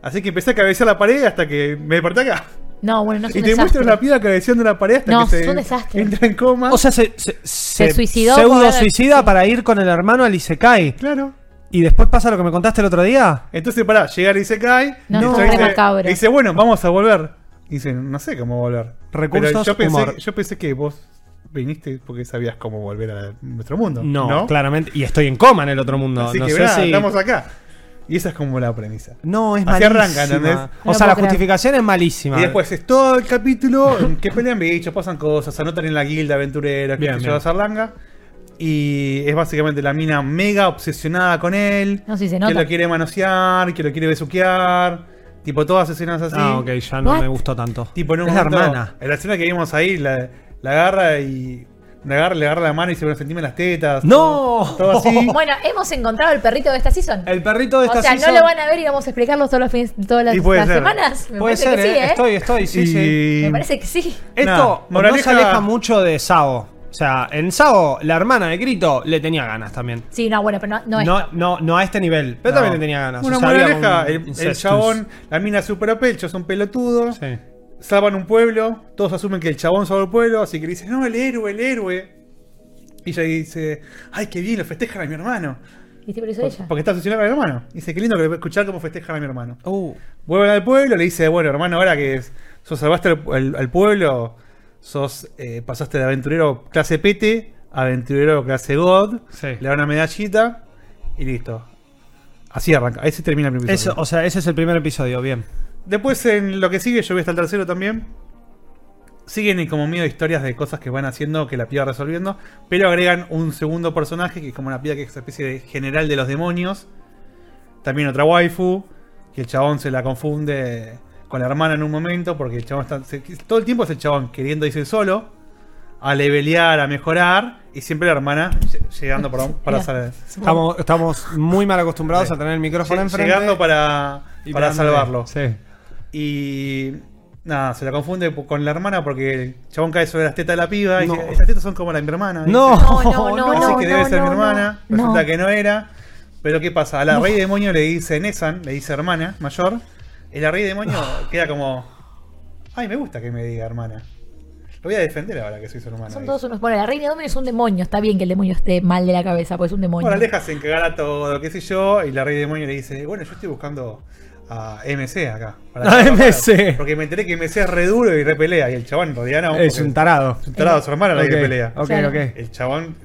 Así que empecé a cabecear la pared hasta que me desperté acá. No, bueno, no es Y un te desastre. muestran la piedra cabeceando la pared hasta No, que es se un desastre. entra en coma. O sea, se, se, se- suicidó Pseudo suicida sí. para ir con el hermano al Isekai. claro. Y después pasa lo que me contaste el otro día. Entonces, pará, llega el Isekai. No, y es el re dice, macabro. dice, bueno, vamos a volver. Y dice, no sé cómo volver. Recursos, Pero yo pensé, humor. yo pensé que vos viniste porque sabías cómo volver a nuestro mundo. No, claramente. Y estoy en coma en el otro mundo. Así no que sé verá, si- estamos acá. Y esa es como la premisa. No, es Así malísima. arranca, ¿entendés? O No sea, puedo la creer. justificación es malísima. Y después es todo el capítulo en que pelean bichos, pasan cosas, se anotan en la guilda aventurera, que Bien, se bien. lleva Zarlanga. Y es básicamente la mina mega obsesionada con él. No, sí se que nota. lo quiere manosear, que lo quiere besuquear. Tipo todas escenas así. Ah, ok, ya no What? me gustó tanto. Tipo en un es la momento, hermana. En la escena que vimos ahí, la, la agarra y. Le agarra, le agarra la mano y se sentime las tetas. ¡No! Todo, todo así. [laughs] Bueno, hemos encontrado el perrito de esta season. El perrito de esta o sea, season- no lo van a ver y vamos a explicarlo todos los fines, todas las, Y puede las ser. semanas. Me Puede parece ser, que sí, eh. ¿eh? Estoy, estoy, sí, Y- sí. Me parece que sí. Esto Nah, no se aleja mucho de Sao. O sea, en Sao, la hermana de Grito le tenía ganas también. Sí, no, bueno, pero no, no, No, no, no, a este nivel, pero No. también le tenía ganas. Una O sea, había moraleja, un el, el chabón, la mina super chabón es un pelotudo. Sí. Salvan un pueblo, todos asumen que el chabón salvó el pueblo, así que le dicen, no, el héroe, el héroe. Y ella dice, ay, qué bien, lo festejan a mi hermano. Pero eso Por- ella. Porque está asesinando a mi hermano. Dice, qué lindo que escuchar cómo festejan a mi hermano. Uh, Vuelven al pueblo, le dice, bueno, hermano, ahora que sos salvaste al, al- al pueblo, sos eh, pasaste de aventurero clase Pete a aventurero clase God, Sí. le da una medallita y listo. Así arranca, ahí se termina el primer eso, episodio. o sea, ese es el primer episodio, bien. Después en lo que sigue, yo voy hasta el tercero también. Siguen y como medio historias de cosas que van haciendo que la piba resolviendo. Pero agregan un segundo personaje que es como una piba que es una especie de general de los demonios. También otra waifu. Que el chabón se la confunde con la hermana en un momento. Porque el chabón está. se- todo el tiempo es el chabón queriendo irse solo. A levelear, a mejorar. Y siempre la hermana lle- llegando [laughs] para, para salir. Estamos, estamos muy mal acostumbrados Sí. a tener el micrófono enfrente. Llegando para, y para salvarlo. Sí. Y nada, se la confunde con la hermana porque el chabón cae sobre las tetas de la piba y No. dice, estas tetas son como la de mi hermana. dice. No, No, no, no, Así no, que debe no, ser mi hermana. no. Resulta que no era. Pero ¿qué pasa? A la rey demonio le dice Nessan, le dice hermana mayor. Y la rey demonio [sighs] queda como... Ay, me gusta que me diga hermana. Lo voy a defender ahora que soy su hermana. Son dice. todos unos. Bueno, la reina de es un demonio. Está bien que el demonio esté mal de la cabeza, pues es un demonio. Bueno, Aleja se encagar a todo, qué sé yo, y la rey demonio le dice, bueno, yo estoy buscando a MC acá. [laughs] A MC. Porque me enteré que MC es re duro y re pelea, y el chabón en realidad no. es un tarado. es un tarado, su hermana la que pelea. Ok, ok. El chabón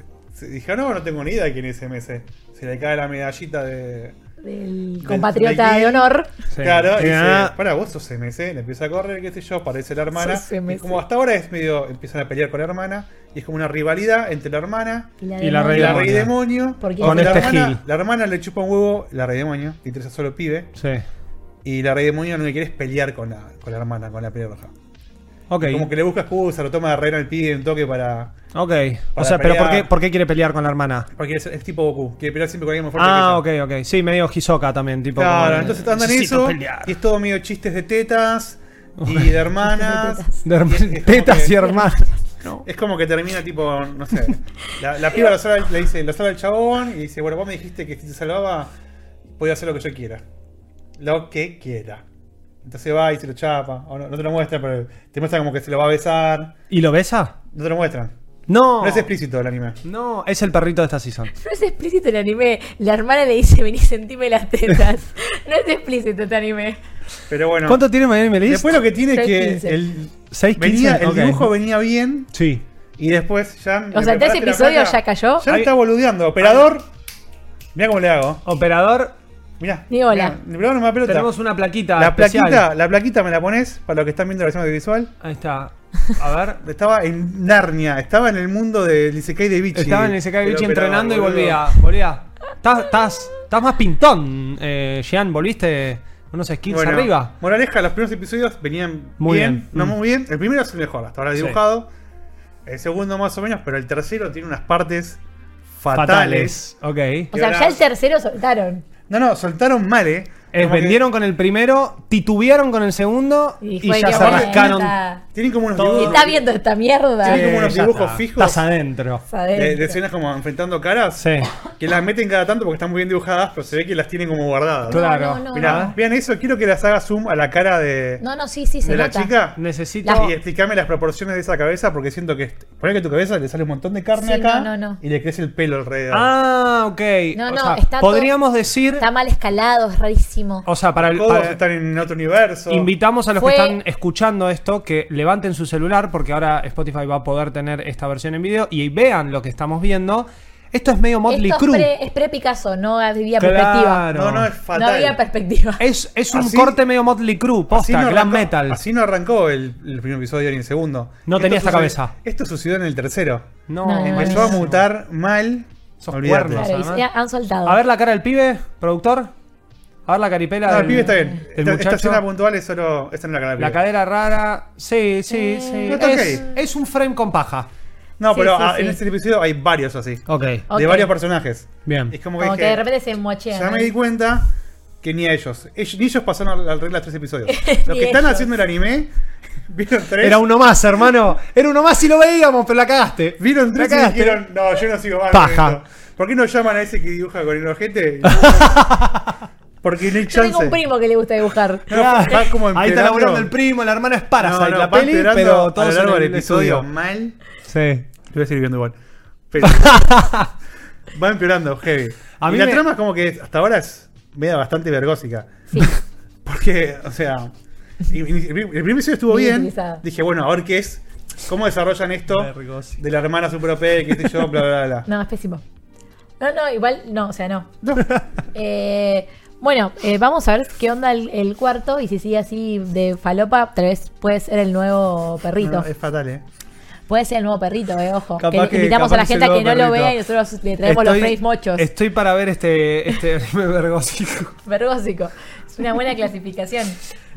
dijo, no, no tengo ni idea de quién es MC. Se le cae la medallita de... Del compatriota de honor. Sí. Claro, y dice, para vos sos MC, le empieza a correr, qué sé yo, aparece la hermana. Y como hasta ahora es medio, empiezan a pelear con la hermana, y es como una rivalidad entre la hermana Y la, Y la rey la demonio. rey demonio. Porque- Con la, este hermana, Gil. la hermana le chupa un huevo, la rey demonio, le interesa solo pibe. Sí. Y la rey demonio lo que quiere es pelear con la, con la hermana, con la pelirroja. Ok. Como que le busca excusa, lo toma de reina al pibe un toque para. Ok. O sea, pero ¿por qué, ¿por qué quiere pelear con la hermana? Porque es, es tipo Goku, quiere pelear siempre con alguien más fuerte Ah, que ok, ok. Sí, medio Hisoka también, tipo. Claro, como entonces andan en "Necesito eso. pelear". Y es todo medio chistes de tetas [laughs] y de hermanas. [laughs] Tetas. De herma- Y es- es como tetas que- y hermanas. [laughs] Es como que termina tipo, no sé. La, la piba lo salva- le dice, lo salva el chabón y dice, bueno, vos me dijiste que si te salvaba, podía hacer lo que yo quiera. Lo que quiera. Entonces va y se lo chapa. O no, no te lo muestra, pero te muestra como que se lo va a besar. ¿Y lo besa? No te lo muestran. No. No es explícito el anime. No, es el perrito de esta season. No es explícito el anime. La hermana le dice, vení, sentime las tetas. [laughs] no es explícito este anime. Pero bueno. ¿Cuánto tiene Miami Melis? Después lo que tiene es Seis, que el, 6, venía, el dibujo venía bien Sí. y después ya. O sea, en tres episodios ya cayó. Ya Ahí- está boludeando. Operador. Mira cómo le hago. Operador, Mirá. Ni hola. mirá, pelota. tenemos una plaquita. La especial. plaquita, la plaquita me la pones para los que están viendo la versión audiovisual. Ahí está. A ver. [laughs] Estaba en Narnia, estaba en el mundo del Isekai de Bichi. Estaba en el Sekai El Bichi operador, entrenando y volvía. Volvía. Estás, estás, estás más pintón, eh, Jean. Volviste unos Bueno, arriba. Moraleja, los primeros episodios venían Muy bien, bien. no Mm. muy bien. El primero es el mejor, hasta ahora Sí. dibujado. El segundo más o menos, pero el tercero tiene unas partes fatales. Ok. O sea, ahora- ya el tercero soltaron. No, no, soltaron mal, eh. Es, que vendieron con el primero, titubearon con el segundo y, ya se rascaron. está- Tienen como unos dibujos. está viendo esta mierda. Tienen como unos dibujos está. fijos. Estás adentro. De, de escenas como enfrentando caras. Sí. Que las meten cada tanto porque están muy bien dibujadas, pero se ve que las tienen como guardadas. Claro. no, no, Mirá, no. vean eso, quiero que las haga zoom a la cara de, No, no, sí, sí, se la nota. chica. Necesito. La- Y explícame las proporciones de esa cabeza porque siento que. Poner que a tu cabeza le sale un montón de carne Sí, acá no, no, no. y le crece el pelo alrededor. Ah, ok. No, O no, sea, está todo- podríamos decir. Está mal escalado, es rarísimo. O sea, para el. Todos para- están en otro universo. Invitamos a los Fue- que están escuchando esto que levanten su celular porque ahora Spotify va a poder tener esta versión en video y vean lo que estamos viendo. Esto es medio Motley es Crue. pre- es pre-Picasso, no había Claro. perspectiva. No, no, es No fatal. había perspectiva. Es, es un Así- corte medio Motley Crue, posta, no glam metal. Así no arrancó el, el primer episodio ni el segundo. No tenía esta sucedió- cabeza. Esto sucedió en el tercero. No, No, no, Empezó no, a no. mutar mal. Sos cuernos. Claro, y han soltado. A ver la cara del pibe, productor. A ver la caripela. No, el del- pibe está bien. Esta, esta escena puntual es solo. Esta no es la cara La cadera rara. Sí, sí, sí. No, está Es, ok. es un frame con paja. No, Sí, pero sí, ah, sí. en este episodio hay varios así. Ok. Ok. De varios personajes. Bien. Es como que, Como que de repente se mochean. ya me di cuenta que ni a ellos. ellos ni ellos pasaron al regla tres episodios. [laughs] Los que están ellos. haciendo el anime, [laughs] vieron tres. Era uno más, hermano. Era uno más y lo veíamos, pero la cagaste. Vieron La tres y dijeron, no, yo no sigo más. Paja. ¿Por qué no llaman a ese que dibuja con el ojete? [laughs] Porque no hay Yo chance. tengo un primo que le gusta dibujar. [laughs] No, va como Ahí está laburando el primo, la hermana es Parasite, No, no, la peli, pero lo largo del el episodio estudio. mal. Sí. Lo voy a seguir viendo igual. Pero [laughs] va empeorando, heavy. A y la me- trama es como que hasta ahora es media bastante vergósica. Sí. [laughs] Porque, o sea, el primer episodio estuvo Bien. Dije, bueno, a ver qué es. ¿Cómo desarrollan esto de la hermana super OP, qué sé yo, bla, bla, bla? No, es pésimo. No, no, igual, no, o sea, no. No. Eh, bueno, eh, vamos a ver qué onda el, el cuarto y si sigue así de falopa, tal vez puede ser el nuevo perrito. No, es fatal, eh. Puede ser el nuevo perrito, eh, ojo. Capaz que, invitamos a la gente a que no lo vea y nosotros le traemos los frames mochos. estoy para ver este, este anime [laughs] vergósico. Vergósico. Es una buena clasificación.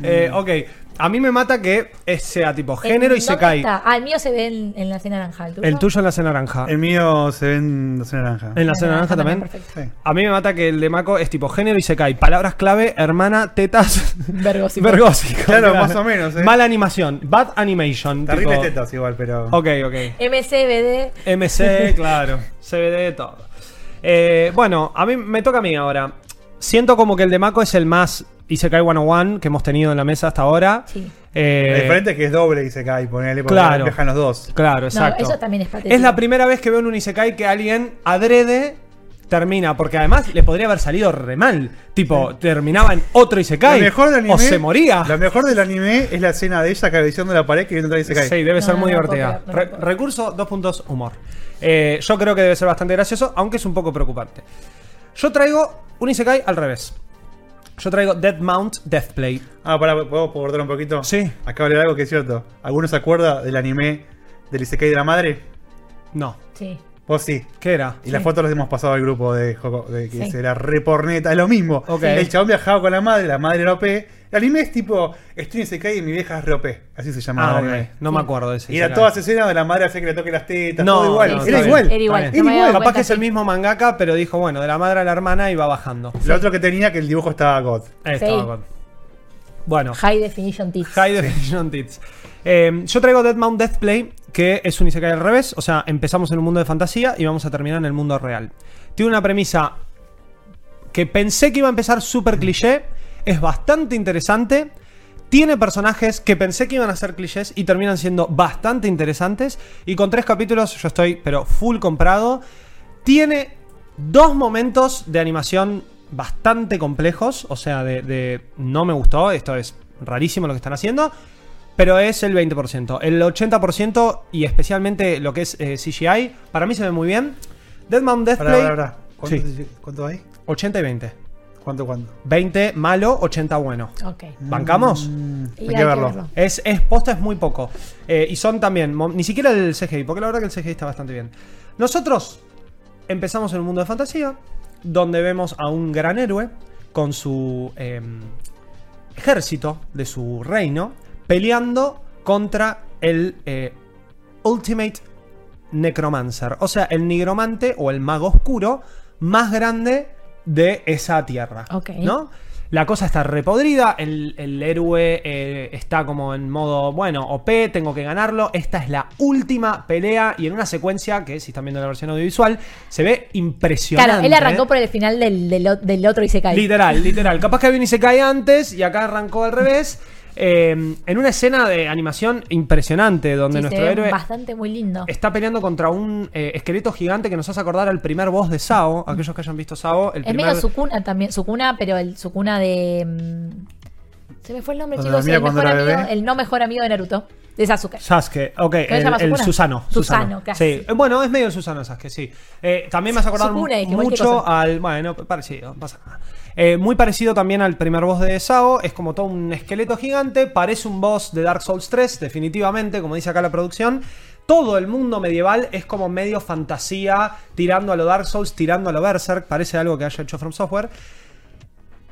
Eh, ok, a mí me mata que sea tipo género y ¿En se cae. está? Ah, el mío se ve en, en la cena naranja. ¿El tuyo? El tuyo en la C naranja. El mío se ve en la naranja. En la C naranja también. Perfecto. Sí. A mí me mata que el de Mako es tipo género y se cae. Palabras clave, hermana, tetas. [laughs] Vergósico. Vergósico. Claro, más o menos, eh. Mala animación. Bad animation. Terribles tipo- tetas igual, pero. Ok, ok. MCBD. MC, [laughs] claro. CBD, todo. Eh, bueno, a mí me toca a mí ahora. Siento como que el de Mako es el más Isekai 101 que hemos tenido en la mesa hasta ahora. Sí. Eh, Lo diferente es que es doble y se cae, ponele, porque Claro. viajan los dos. Claro, exacto. eso también es patético. Es la primera vez que veo en un Isekai que alguien adrede termina, porque además le podría haber salido re mal. Tipo, terminaba en otro Isekai. Lo mejor del anime, o se moría. Lo mejor del anime es la escena de ella cabeceando la pared que viendo otra cae. Sí, debe No, ser no, muy no divertida. no Re- recurso, dos puntos, humor. Eh, yo creo que debe ser bastante gracioso, aunque es un poco preocupante. Yo traigo un Isekai al revés. Yo traigo Dead Mount Deathplay. Ah, para, ¿puedo cortar un poquito? Sí. Acabo de leer algo que es cierto. ¿Alguno se acuerda del anime del Isekai de la madre? No. Sí. Vos sí. ¿Qué era? Y las fotos las hemos pasado al grupo de Joco, de que Sí. se la reporneta, es lo mismo. Ok. El chabón viajaba con la madre, la madre era OP. El anime es tipo, estoy en Isekai y mi vieja es re OP. Así se llamaba Ah, el ok. anime. No me acuerdo de ese. Y era todas esas escenas de la madre hace que le toque las tetas, No, todo igual. era bien. igual. Era igual. No me bien. había dado Capaz cuenta, que es el sí. mismo mangaka, pero dijo, bueno, de la madre a la hermana iba bajando. Lo otro que tenía que el dibujo estaba God. Ahí Sí. estaba God. Bueno, High Definition Tits. High Definition Tits. Eh, yo traigo Dead Mount Deathplay, que es un Isekai al revés. O sea, empezamos en un mundo de fantasía y vamos a terminar en el mundo real. Tiene una premisa que pensé que iba a empezar súper cliché. Es bastante interesante. Tiene personajes que pensé que iban a ser clichés y terminan siendo bastante interesantes. Y con tres capítulos yo estoy, pero full comprado. Tiene dos momentos de animación bastante complejos. O sea, de no me gustó. Esto es rarísimo lo que están haciendo. Pero es el 20%. El 80% y especialmente lo que es eh, CGI, para mí se ve muy bien. Deadmount Deathplay, pará, pará. ¿Cuánto, Sí. ¿Cuánto hay? 80 y 20. ¿Cuánto, cuánto? 20 malo, 80 bueno. Ok. ¿Bancamos? Mm, hay que verlo. Es, es posta, es muy poco. Eh, y son también, ni siquiera el CGI, porque la verdad que el CGI está bastante bien. Nosotros empezamos en un mundo de fantasía, donde vemos a un gran héroe con su em, ejército de su reino, peleando contra el eh, Ultimate Necromancer, o sea, el nigromante o el mago oscuro más grande de esa tierra. ¿No? La cosa está repodrida, el, el héroe eh, está como en modo, bueno, OP, tengo que ganarlo. Esta es la última pelea y en una secuencia que, si están viendo la versión audiovisual, se ve impresionante. Claro, él arrancó por el final del, del, o- del otro Isekai. Literal, literal. [laughs] Capaz que había un Isekai antes y acá arrancó al revés. Eh, en una escena de animación impresionante donde Sí, nuestro se ve héroe bastante muy lindo. está peleando contra un eh, esqueleto gigante que nos hace acordar al primer boss de Sao. Aquellos que hayan visto Sao, el Es primer... medio Sukuna también. Sukuna, pero el Sukuna de. mm, Se me fue el nombre, chicos. El, mejor amigo, el no mejor amigo de Naruto. De Sasuke. Sasuke, ok, el, el? Susano. Susano, casi. Sí, Eh, bueno, es medio el Susano Sasuke, sí. Eh, también me dije, cualquier mucho al. Bueno, parecido, no pasa nada. Eh, muy parecido también al primer boss de Sao. Es como todo un esqueleto gigante. Parece un boss de Dark Souls 3, definitivamente, como dice acá la producción. Todo el mundo medieval es como medio fantasía, tirando a lo Dark Souls, tirando a lo Berserk. Parece algo que haya hecho From Software.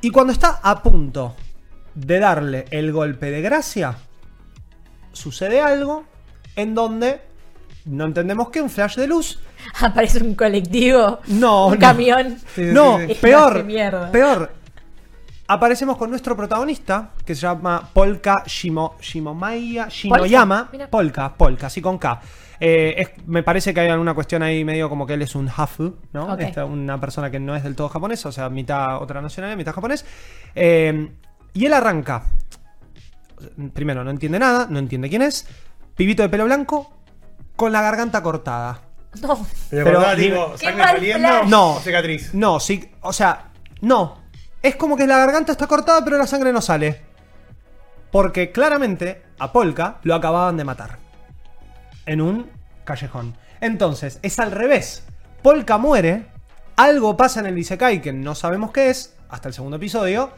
Y cuando está a punto de darle el golpe de gracia, sucede algo en donde no entendemos qué, un flash de luz. [laughs] Aparece un colectivo, No, un no. camión. Sí, no, sí, sí. peor, peor. Aparecemos con nuestro protagonista, que se llama Polka Shimo, Shimomaya Shinoyama. Mira. Polka, Polka, así con K. Eh, es- me parece que hay alguna cuestión ahí medio como que él es un hafu, ¿no? Ok. Esta- una persona que no es del todo japonés, o sea, mitad otra nacionalidad, mitad japonés. Eh, y él arranca. Primero, no entiende nada, no entiende quién es. Pibito de pelo blanco, con la garganta cortada. No. Pero, Pero ¿verdad, dime- tipo, Qué sangre mal saliendo. No. o cicatriz. No, sí, o sea, no. Es como que la garganta está cortada, pero la sangre no sale. Porque claramente a Polka lo acababan de matar. En un callejón. Entonces, es al revés. Polka muere, algo pasa en el Isekai que no sabemos qué es, hasta el segundo episodio.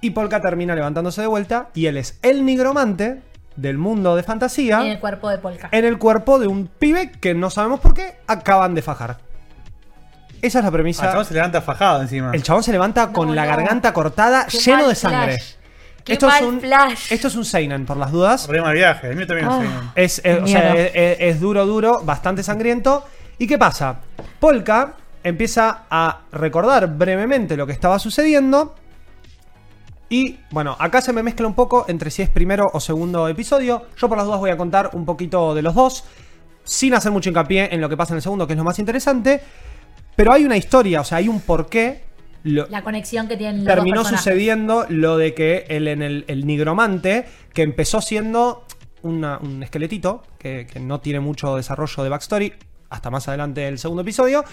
Y Polka termina levantándose de vuelta y él es el nigromante del mundo de fantasía En el cuerpo de Polka. en el cuerpo de un pibe que no sabemos por qué acaban de fajar. Esa es la Ah, premisa. el chabón se levanta fajado encima. el chabón se levanta con No, la garganta cortada, Qué lleno mal de sangre. flash. Qué esto, es un, flash. esto es un Seinen, por las dudas. Mal viaje. El mío también Ah. es seinen. Es, eh, o sea, Mierda. es, es- es duro, duro, bastante sangriento. ¿Y qué pasa? Polka empieza a recordar brevemente lo que estaba sucediendo. Y bueno, acá se me mezcla un poco entre si es primero o segundo episodio. Yo por las dudas voy a contar un poquito de los dos. Sin hacer mucho hincapié en lo que pasa en el segundo, que es lo más interesante. Pero hay una historia, o sea, hay un porqué. Lo- La conexión que tienen los terminó sucediendo lo de que el, en el, el nigromante, que empezó siendo una- un esqueletito, que, que no tiene mucho desarrollo de backstory, hasta más adelante del segundo episodio,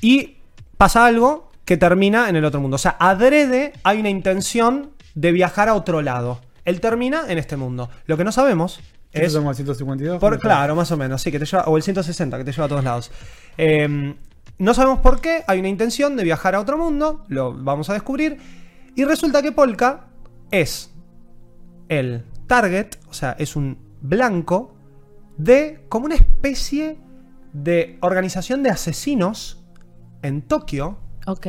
y pasa algo que termina en el otro mundo. O sea, adrede hay una intención de viajar a otro lado. Él termina en este mundo. Lo que no sabemos es... somos 152. Por, claro, más o menos, sí, que te lleva, o el 160, que te lleva a todos lados. Eh, no sabemos por qué, hay una intención de viajar a otro mundo, lo vamos a descubrir, y resulta que Polka es el target, o sea, es un blanco de como una especie de organización de asesinos en Tokio Ok.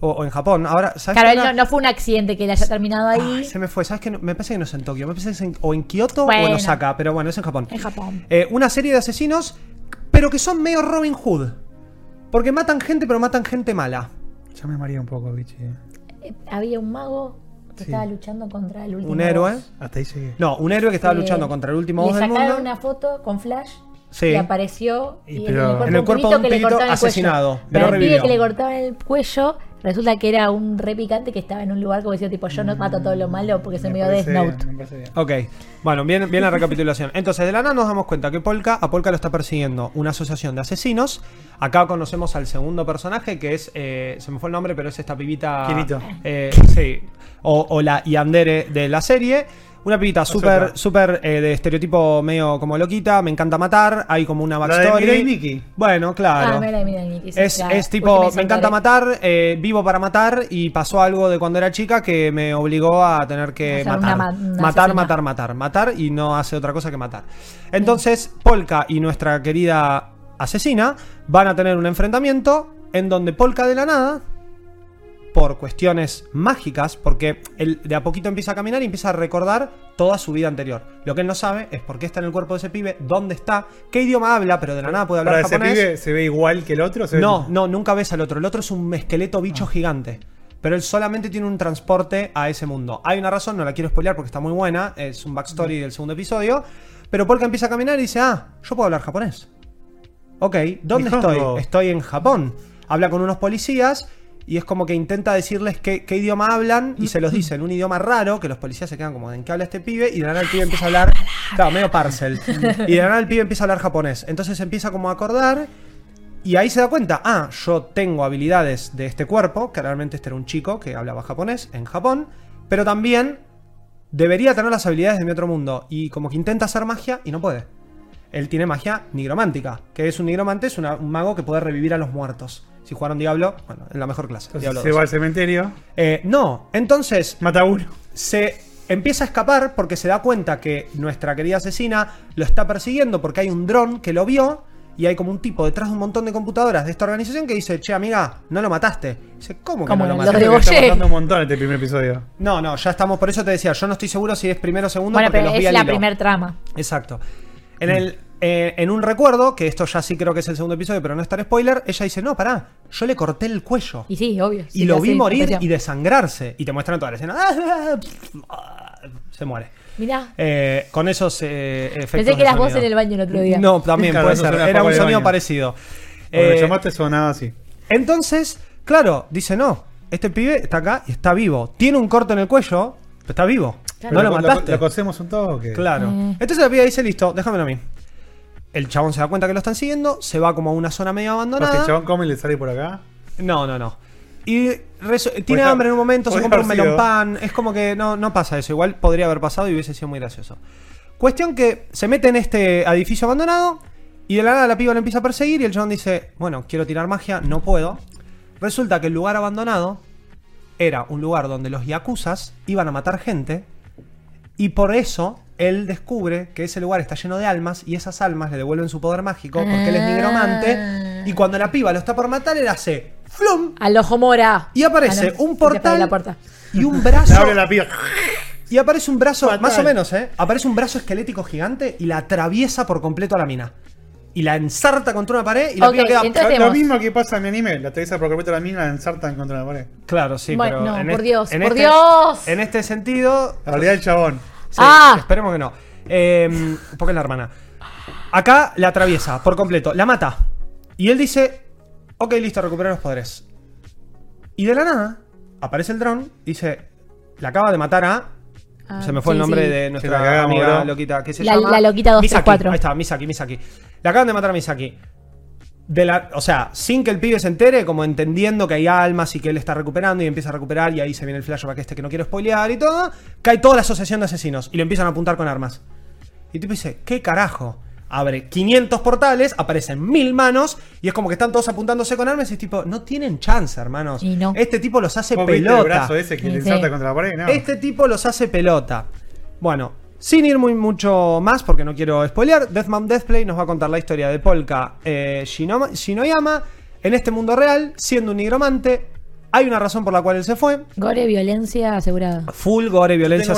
o, o en Japón. Ahora, ¿sabes Claro, él no, no fue un accidente que él haya terminado ahí. Ay, se me fue, ¿sabes qué? No- Me parece que no es en Tokio, me parece que es en- o en Kioto o en Osaka, pero bueno, es en Japón. En Japón. Eh, una serie de asesinos, pero que son medio Robin Hood. Porque matan gente, pero matan gente mala. Ya me maría un poco, bichi. Eh, había un mago que Sí. estaba luchando contra el último. Un héroe. boss. Hasta ahí llegué. No, un héroe que estaba Eh, luchando contra el último Le boss del sacaron mundo. una foto con flash. Sí. Y apareció Y y pero- En el cuerpo de un que le el asesinado, pero Pero el pibe que le cortaban el cuello resulta que era un re picante que estaba en un lugar como decía tipo yo no mato todo lo malo porque soy Me medio Death bien, Note. me parece bien. Ok, bueno, bien, bien la recapitulación. Entonces, de la nada nos damos cuenta que Polka, a Polka lo está persiguiendo una asociación de asesinos. Acá conocemos al segundo personaje, que es, eh, se me fue el nombre, pero es esta pibita... Kirito. eh, sí, o, o la Yandere de la serie. Una pibita súper, súper eh, de estereotipo medio como loquita, me encanta matar, hay como una La de backstory. Mirai Nikki. Bueno, claro. Ah, mira, mira, Nikki, sí, Es, claro. es tipo, me, me encanta matar, eh, vivo para matar y pasó algo de cuando era chica que me obligó a tener que matar. una matar, asesina. matar, matar, matar y no hace otra cosa que matar. Entonces, Polka y nuestra querida asesina van a tener un enfrentamiento en donde Polka de la nada, por cuestiones mágicas, porque él de a poquito empieza a caminar y empieza a recordar toda su vida anterior. Lo que él no sabe es por qué está en el cuerpo de ese pibe, dónde está, qué idioma habla, pero de la nada puede hablar Para ese japonés. pibe se ve igual que el otro. ¿Se ve No, no, nunca ves al otro. El otro es un esqueleto bicho gigante. Pero él solamente tiene un transporte a ese mundo. Hay una razón, no la quiero spoilear porque está muy buena. Es un backstory del segundo episodio. Pero Polka empieza a caminar y dice: Ah, yo puedo hablar japonés. Ok, ¿dónde estoy? Estoy en Japón. Habla con unos policías y es como que intenta decirles qué, qué idioma hablan y se los dice en un idioma raro que los policías se quedan como en qué habla este pibe y de la nada el pibe empieza a hablar, claro, medio parcel. Y de la nada el pibe empieza a hablar japonés. Entonces empieza como a acordar y ahí se da cuenta, ah, yo tengo habilidades de este cuerpo, que realmente este era un chico que hablaba japonés en Japón, pero también debería tener las habilidades de mi otro mundo. Y como que intenta hacer magia y no puede. Él tiene magia nigromántica, que es un nigromante, es una- un mago que puede revivir a los muertos. Si jugaron Diablo, bueno, en la mejor clase. Entonces Diablo se 2. va al cementerio, Eh, no, entonces mata a uno. se empieza a escapar porque se da cuenta que nuestra querida asesina lo está persiguiendo porque hay un dron que lo vio y hay como un tipo detrás de un montón de computadoras de esta organización que dice, che, amiga, no lo mataste. Dice, ¿cómo que Como no lo lo mataste? que está pasando un montón este primer episodio. No, no, ya estamos, por eso te decía, yo no estoy seguro si es primero o segundo Bueno, porque pero los vi es al la hilo. primer trama. Exacto. En el eh, en un recuerdo, que esto ya sí creo que es el segundo episodio, pero no está en spoiler, ella dice, no, pará, yo le corté el cuello. Y sí, obvio. Y sí, lo sí, vi morir y desangrarse. Y te muestran toda la escena. "Ah, Se muere. Mirá. Eh, con esos eh, efectos. Pensé que de eras vos sonido. en el baño el otro día. No, también Claro, puede eso ser. suena Era poco un de sonido baño. parecido. Cuando Eh, me llamaste sonaba así. entonces, claro, dice no. Este pibe está acá y está vivo. Tiene un corte en el cuello, pero está vivo. Claro. No lo Lo- mataste. Lo, cosemos un toque. Claro. Eh. Entonces la piba dice, listo, déjamelo a mí. El chabón se da cuenta que lo están siguiendo, se va como a una zona medio Porque el abandonada. chabón come y le sale por acá. No, no, no. Y reso- tiene hambre en un momento, se compra un melón pan. Es como que no, no pasa eso. Igual podría haber pasado y hubiese sido muy gracioso. Cuestión que se mete en este edificio abandonado y de la nada la piba lo empieza a perseguir y el chabón dice, bueno, quiero tirar magia, no puedo. Resulta que el lugar abandonado era un lugar donde los yakuzas iban a matar gente y por eso él descubre que ese lugar está lleno de almas y esas almas le devuelven su poder mágico porque él es nigromante y cuando la piba lo está por matar él hace flum Al ojo mora. y aparece Ah, un portal La puerta. y un [laughs] brazo abre la piba. y aparece un brazo Fatal. más o menos, ¿eh? Aparece un brazo esquelético gigante y la atraviesa por completo a la mina. Y la ensarta contra una pared y la Ok, piba queda entonces- Lo, mismo que pasa en mi anime. La atraviesa por completo la mina, la ensartan contra la pared. Claro, sí, Bueno, pero no, en por este- Dios, en por este- Dios. En este sentido, La realidad del chabón. Sí, Ah. Esperemos que no. Eh, porque es la hermana. Acá la atraviesa por completo, la mata. Y él dice: Ok, listo, recuperar los poderes. Y de la nada aparece el dron, dice: La acaba de matar a. Ah, se me fue sí, el nombre sí. de nuestra la amiga bro. loquita. ¿Qué se La- llama? la loquita 234. Misaki. Ahí está, Misaki, Misaki. La acaban de matar a Misaki. De la, o sea, sin que el pibe se entere, como entendiendo que hay almas y que él está recuperando y empieza a recuperar, y ahí se viene el flashback este que no quiero spoilear y todo, cae toda la asociación de asesinos y lo empiezan a apuntar con armas. Y el tipo dice, ¿qué carajo? Abre 500 portales, aparecen mil manos y es como que están todos apuntándose con armas y es tipo, no tienen chance, hermanos. Y no. Este tipo los hace ¿Vos viste el pelota. brazo ese que Sí, le sí. ensarta contra la pared? No. Este tipo los hace pelota. Bueno, sin ir muy mucho más, porque no quiero spoilear, Deathman Deathplay nos va a contar la historia de Polka eh, Shinoma- Shinoyama en este mundo real, siendo un nigromante. Hay una razón por la cual él se fue. Gore, violencia asegurada. Full gore, violencia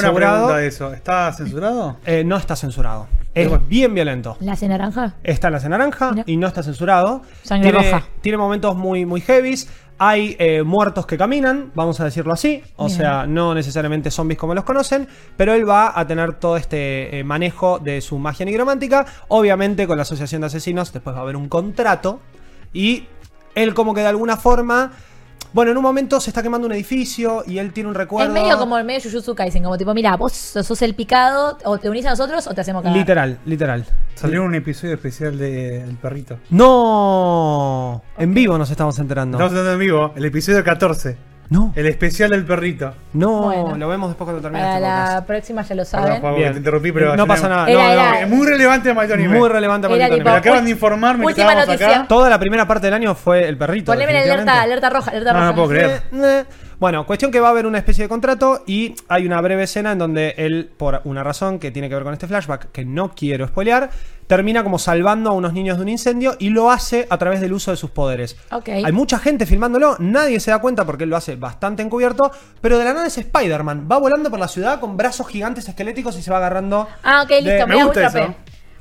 eso. ¿Está censurado? Eh, no está censurado. Es Bueno. bien violento. ¿La hace naranja? Está en la naranja Mira. y no está censurado. Sangre tiene, roja. Tiene momentos muy, muy heavies. Hay eh, muertos que caminan, vamos a decirlo así. O Bien. sea, no necesariamente zombies como los conocen. Pero él va a tener todo este eh, manejo de su magia nigromántica. Obviamente, con la Asociación de Asesinos, después va a haber un contrato. Y él, como que de alguna forma. Bueno, en un momento se está quemando un edificio y él tiene un recuerdo. Es medio como el medio Jujutsu Kaisen, como tipo, mira, vos sos el picado, o te unís a nosotros o te hacemos cagar. Literal, literal. Salió un episodio especial de El Perrito. No, en vivo nos estamos enterando. Estamos hablando en vivo. El episodio 14. No, El especial del perrito. no, Bueno. lo vemos después cuando termine Para este la podcast. próxima ya lo Perdón, saben. Pablo, Bien. te interrumpí, pero. no pasa nada. Era- no, no, era- Es muy relevante para Anime. muy relevante para Era Anime. tipo- Me acaban de informar mientras Última estábamos noticia. acá. Toda la primera parte del año fue el perrito. Poneme la alerta, definitivamente. alerta roja, alerta No, roja. no puedo creer. Eh, eh. Bueno, cuestión que va a haber una especie de contrato y hay una breve escena en donde él, por una razón que tiene que ver con este flashback, que no quiero spoilear, termina como salvando a unos niños de un incendio y lo hace a través del uso de sus poderes. Ok. Hay mucha gente filmándolo, nadie se da cuenta porque él lo hace bastante encubierto, pero de la nada es Spider-Man. Va volando por la ciudad con brazos gigantes esqueléticos y se va agarrando. Ah, ok, de- listo, me gusta eso.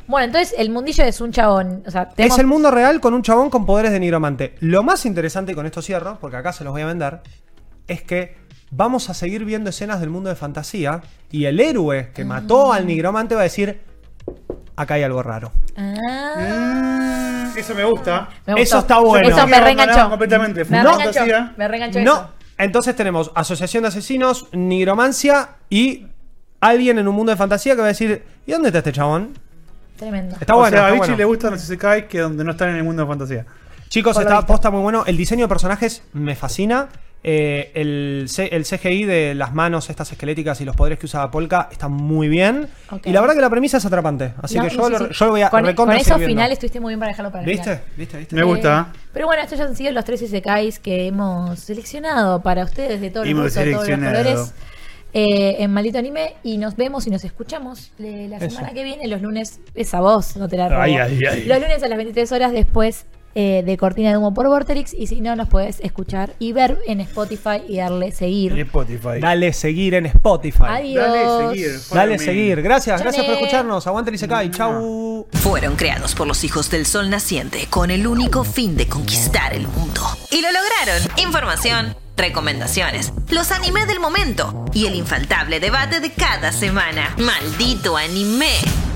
Bueno, entonces el mundillo es un chabón. O sea, tenemos- Es el mundo real con un chabón con poderes de nigromante. Lo más interesante, y con esto cierro, porque acá se los voy a vender, es que vamos a seguir viendo escenas del mundo de fantasía y el héroe que mató al nigromante va a decir, acá hay algo raro. Ah, Mm, eso me gusta. me. Eso está bueno. Eso me reenganchó. completamente. Me reenganchó. fantasía. Me reenganchó No, eso. entonces tenemos asociación de asesinos, nigromancia y alguien en un mundo de fantasía que va a decir, ¿y dónde está este chabón? Tremendo. Está o bueno. sea, a Vichy bueno. le gustan los Isekai que donde no están en el mundo de fantasía. Chicos, Por está posta muy bueno. El diseño de personajes me fascina. Eh, el, CGI de las manos estas esqueléticas y los poderes que usa Polka está muy bien. Y la verdad que la premisa es atrapante. Así No, que no yo, sé lo, si- yo lo voy a Con, con recontra esos finales estuviste muy bien para dejarlo para el ¿Viste? final. ¿Viste? ¿Viste? Me gusta. Pero bueno, estos ya han sido los tres SKIs que hemos seleccionado para ustedes de todos los todos colores. eh, en Maldito Anime y nos vemos y nos escuchamos eh, la Eso. semana que viene, los lunes. Esa voz, no te la robo. Ay, ay, ay. Los lunes a las 23 horas después eh, de Cortina de Humo por Vorterix. Y si no, nos puedes escuchar y ver en Spotify y darle En seguir. Spotify. Dale seguir en Spotify. Adiós. Dale seguir. Dale seguir. Gracias, gracias por escucharnos. Aguante y se cae. Chau. Fueron creados por los hijos del sol naciente con el único fin de conquistar el mundo. Y lo lograron. Información, recomendaciones, los anime del momento y el infaltable debate de cada semana. ¡Maldito anime!